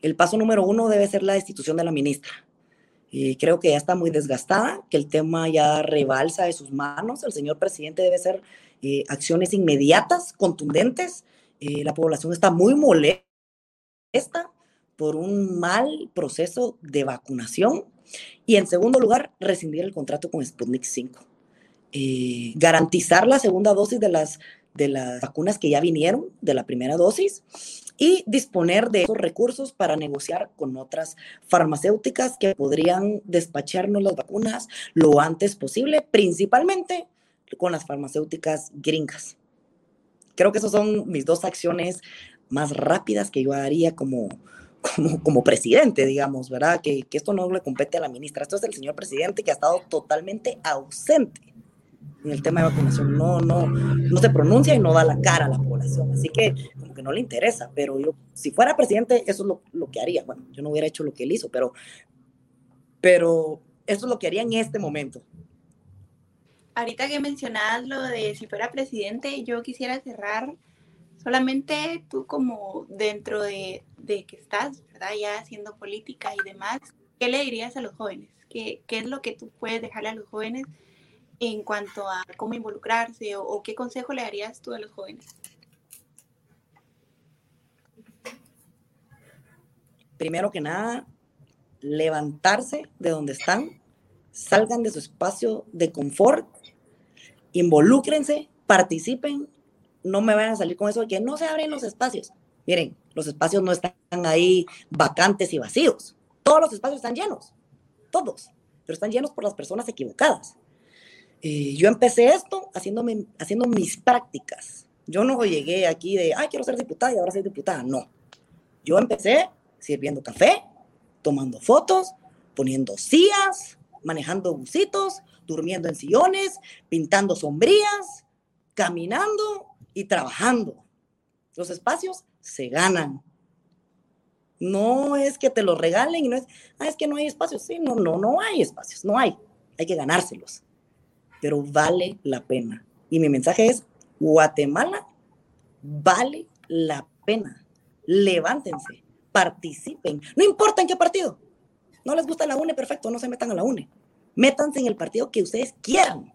el paso número uno debe ser la destitución de la ministra. Y creo que ya está muy desgastada, que el tema ya rebalsa de sus manos. El señor presidente debe hacer eh, acciones inmediatas, contundentes. Eh, la población está muy molesta por un mal proceso de vacunación. Y en segundo lugar, rescindir el contrato con Sputnik 5. Eh, garantizar la segunda dosis de las, de las vacunas que ya vinieron de la primera dosis y disponer de esos recursos para negociar con otras farmacéuticas que podrían despacharnos las vacunas lo antes posible, principalmente con las farmacéuticas gringas. Creo que esas son mis dos acciones más rápidas que yo haría como, como, presidente, digamos, ¿verdad? Que, que esto no le compete a la ministra, esto es el señor presidente que ha estado totalmente ausente en el tema de vacunación, no, no, no se pronuncia y no da la cara a la población, así que como que no le interesa, pero yo, si fuera presidente, eso es lo, lo que haría, bueno, yo no hubiera hecho lo que él hizo, pero, pero eso es lo que haría en este momento. Ahorita que mencionabas lo de si fuera presidente, yo quisiera cerrar solamente tú como dentro de, de que estás. Ya haciendo política y demás, ¿qué le dirías a los jóvenes? ¿Qué, ¿Qué, es lo que tú puedes dejarle a los jóvenes en cuanto a cómo involucrarse o, qué consejo le darías tú a los jóvenes? Primero que nada, levantarse de donde están, salgan de su espacio de confort, involúcrense, participen, no me vayan a salir con eso de que no se abren los espacios. Miren, los espacios no están ahí vacantes y vacíos. Todos los espacios están llenos, todos, pero están llenos por las personas equivocadas. Yo empecé esto haciéndome, haciendo mis prácticas. Yo no llegué aquí de, ay, quiero ser diputada y ahora soy diputada. No. Yo empecé sirviendo café, tomando fotos, poniendo sillas, manejando busitos, durmiendo en sillones, pintando sombrías, caminando y trabajando. Los espacios se ganan. No es que te los regalen no es, ah, es que no hay espacios. Sí, no, no, no hay espacios, no hay. Hay que ganárselos pero vale la pena. Y mi mensaje es, Guatemala vale la pena. Levántense, participen. No importa en qué partido. No les gusta la UNE, perfecto, no se metan a la UNE. Métanse en el partido que ustedes quieran,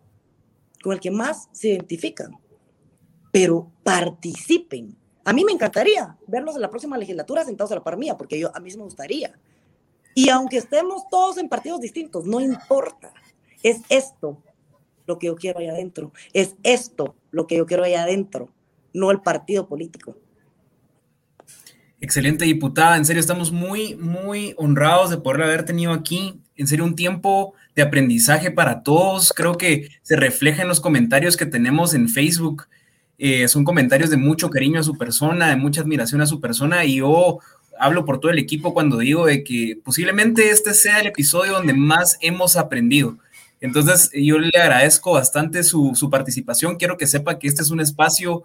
con el que más se identifican. Pero participen. A mí me encantaría verlos en la próxima legislatura sentados a la par mía, porque yo, a mí me gustaría. Y aunque estemos todos en partidos distintos, no importa. Es esto lo que yo quiero allá adentro. Es esto lo que yo quiero allá adentro, no el partido político. Excelente diputada, en serio estamos muy, muy honrados de poder haber tenido aquí, en serio un tiempo de aprendizaje para todos, creo que se refleja en los comentarios que tenemos en Facebook, eh, son comentarios de mucho cariño a su persona, de mucha admiración a su persona y yo hablo por todo el equipo cuando digo de que posiblemente este sea el episodio donde más hemos aprendido. Entonces, yo le agradezco bastante su, participación. Quiero que sepa que este es un espacio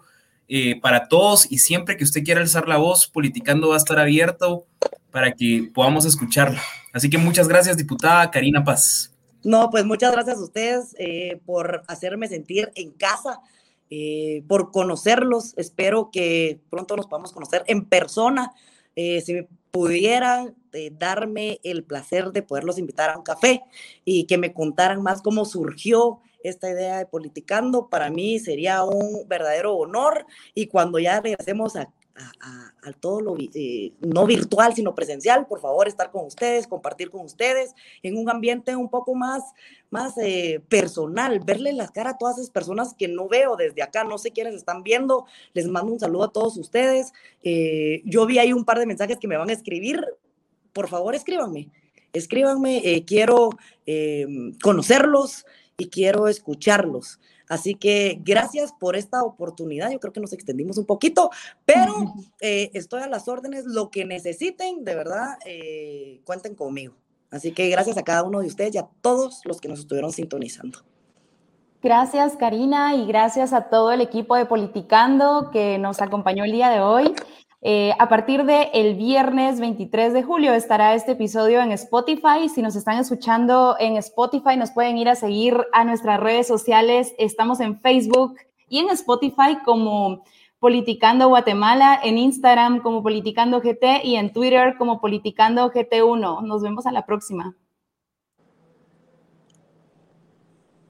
eh, para todos y siempre que usted quiera alzar la voz, Politicando va a estar abierto para que podamos escucharla. Así que muchas gracias, diputada Karina Paz. No, pues muchas gracias a ustedes eh, por hacerme sentir en casa, eh, por conocerlos. Espero que pronto nos podamos conocer en persona. si me pudieran eh, darme el placer de poderlos invitar a un café y que me contaran más cómo surgió esta idea de politicando, para mí sería un verdadero honor y cuando ya regresemos a todo lo eh, no virtual, sino presencial, por favor, estar con ustedes, compartir con ustedes en un ambiente un poco más, más eh, personal, verle las caras a todas esas personas que no veo desde acá, no sé quiénes están viendo, les mando un saludo a todos ustedes. Eh, yo vi ahí un par de mensajes que me van a escribir, por favor, escríbanme, escríbanme, quiero conocerlos y quiero escucharlos. Así que gracias por esta oportunidad. Yo creo que nos extendimos un poquito, pero eh, estoy a las órdenes. Lo que necesiten, de verdad, eh, cuenten conmigo. Así que gracias a cada uno de ustedes y a todos los que nos estuvieron sintonizando. Gracias, Karina, y gracias a todo el equipo de Politicando que nos acompañó el día de hoy. Eh, a partir del el viernes 23 de julio estará este episodio en Spotify. Si nos están escuchando en Spotify, nos pueden ir a seguir a nuestras redes sociales. Estamos en Facebook y en Spotify como Politicando Guatemala, en Instagram como Politicando GT y en Twitter como Politicando GT1. Nos vemos a la próxima.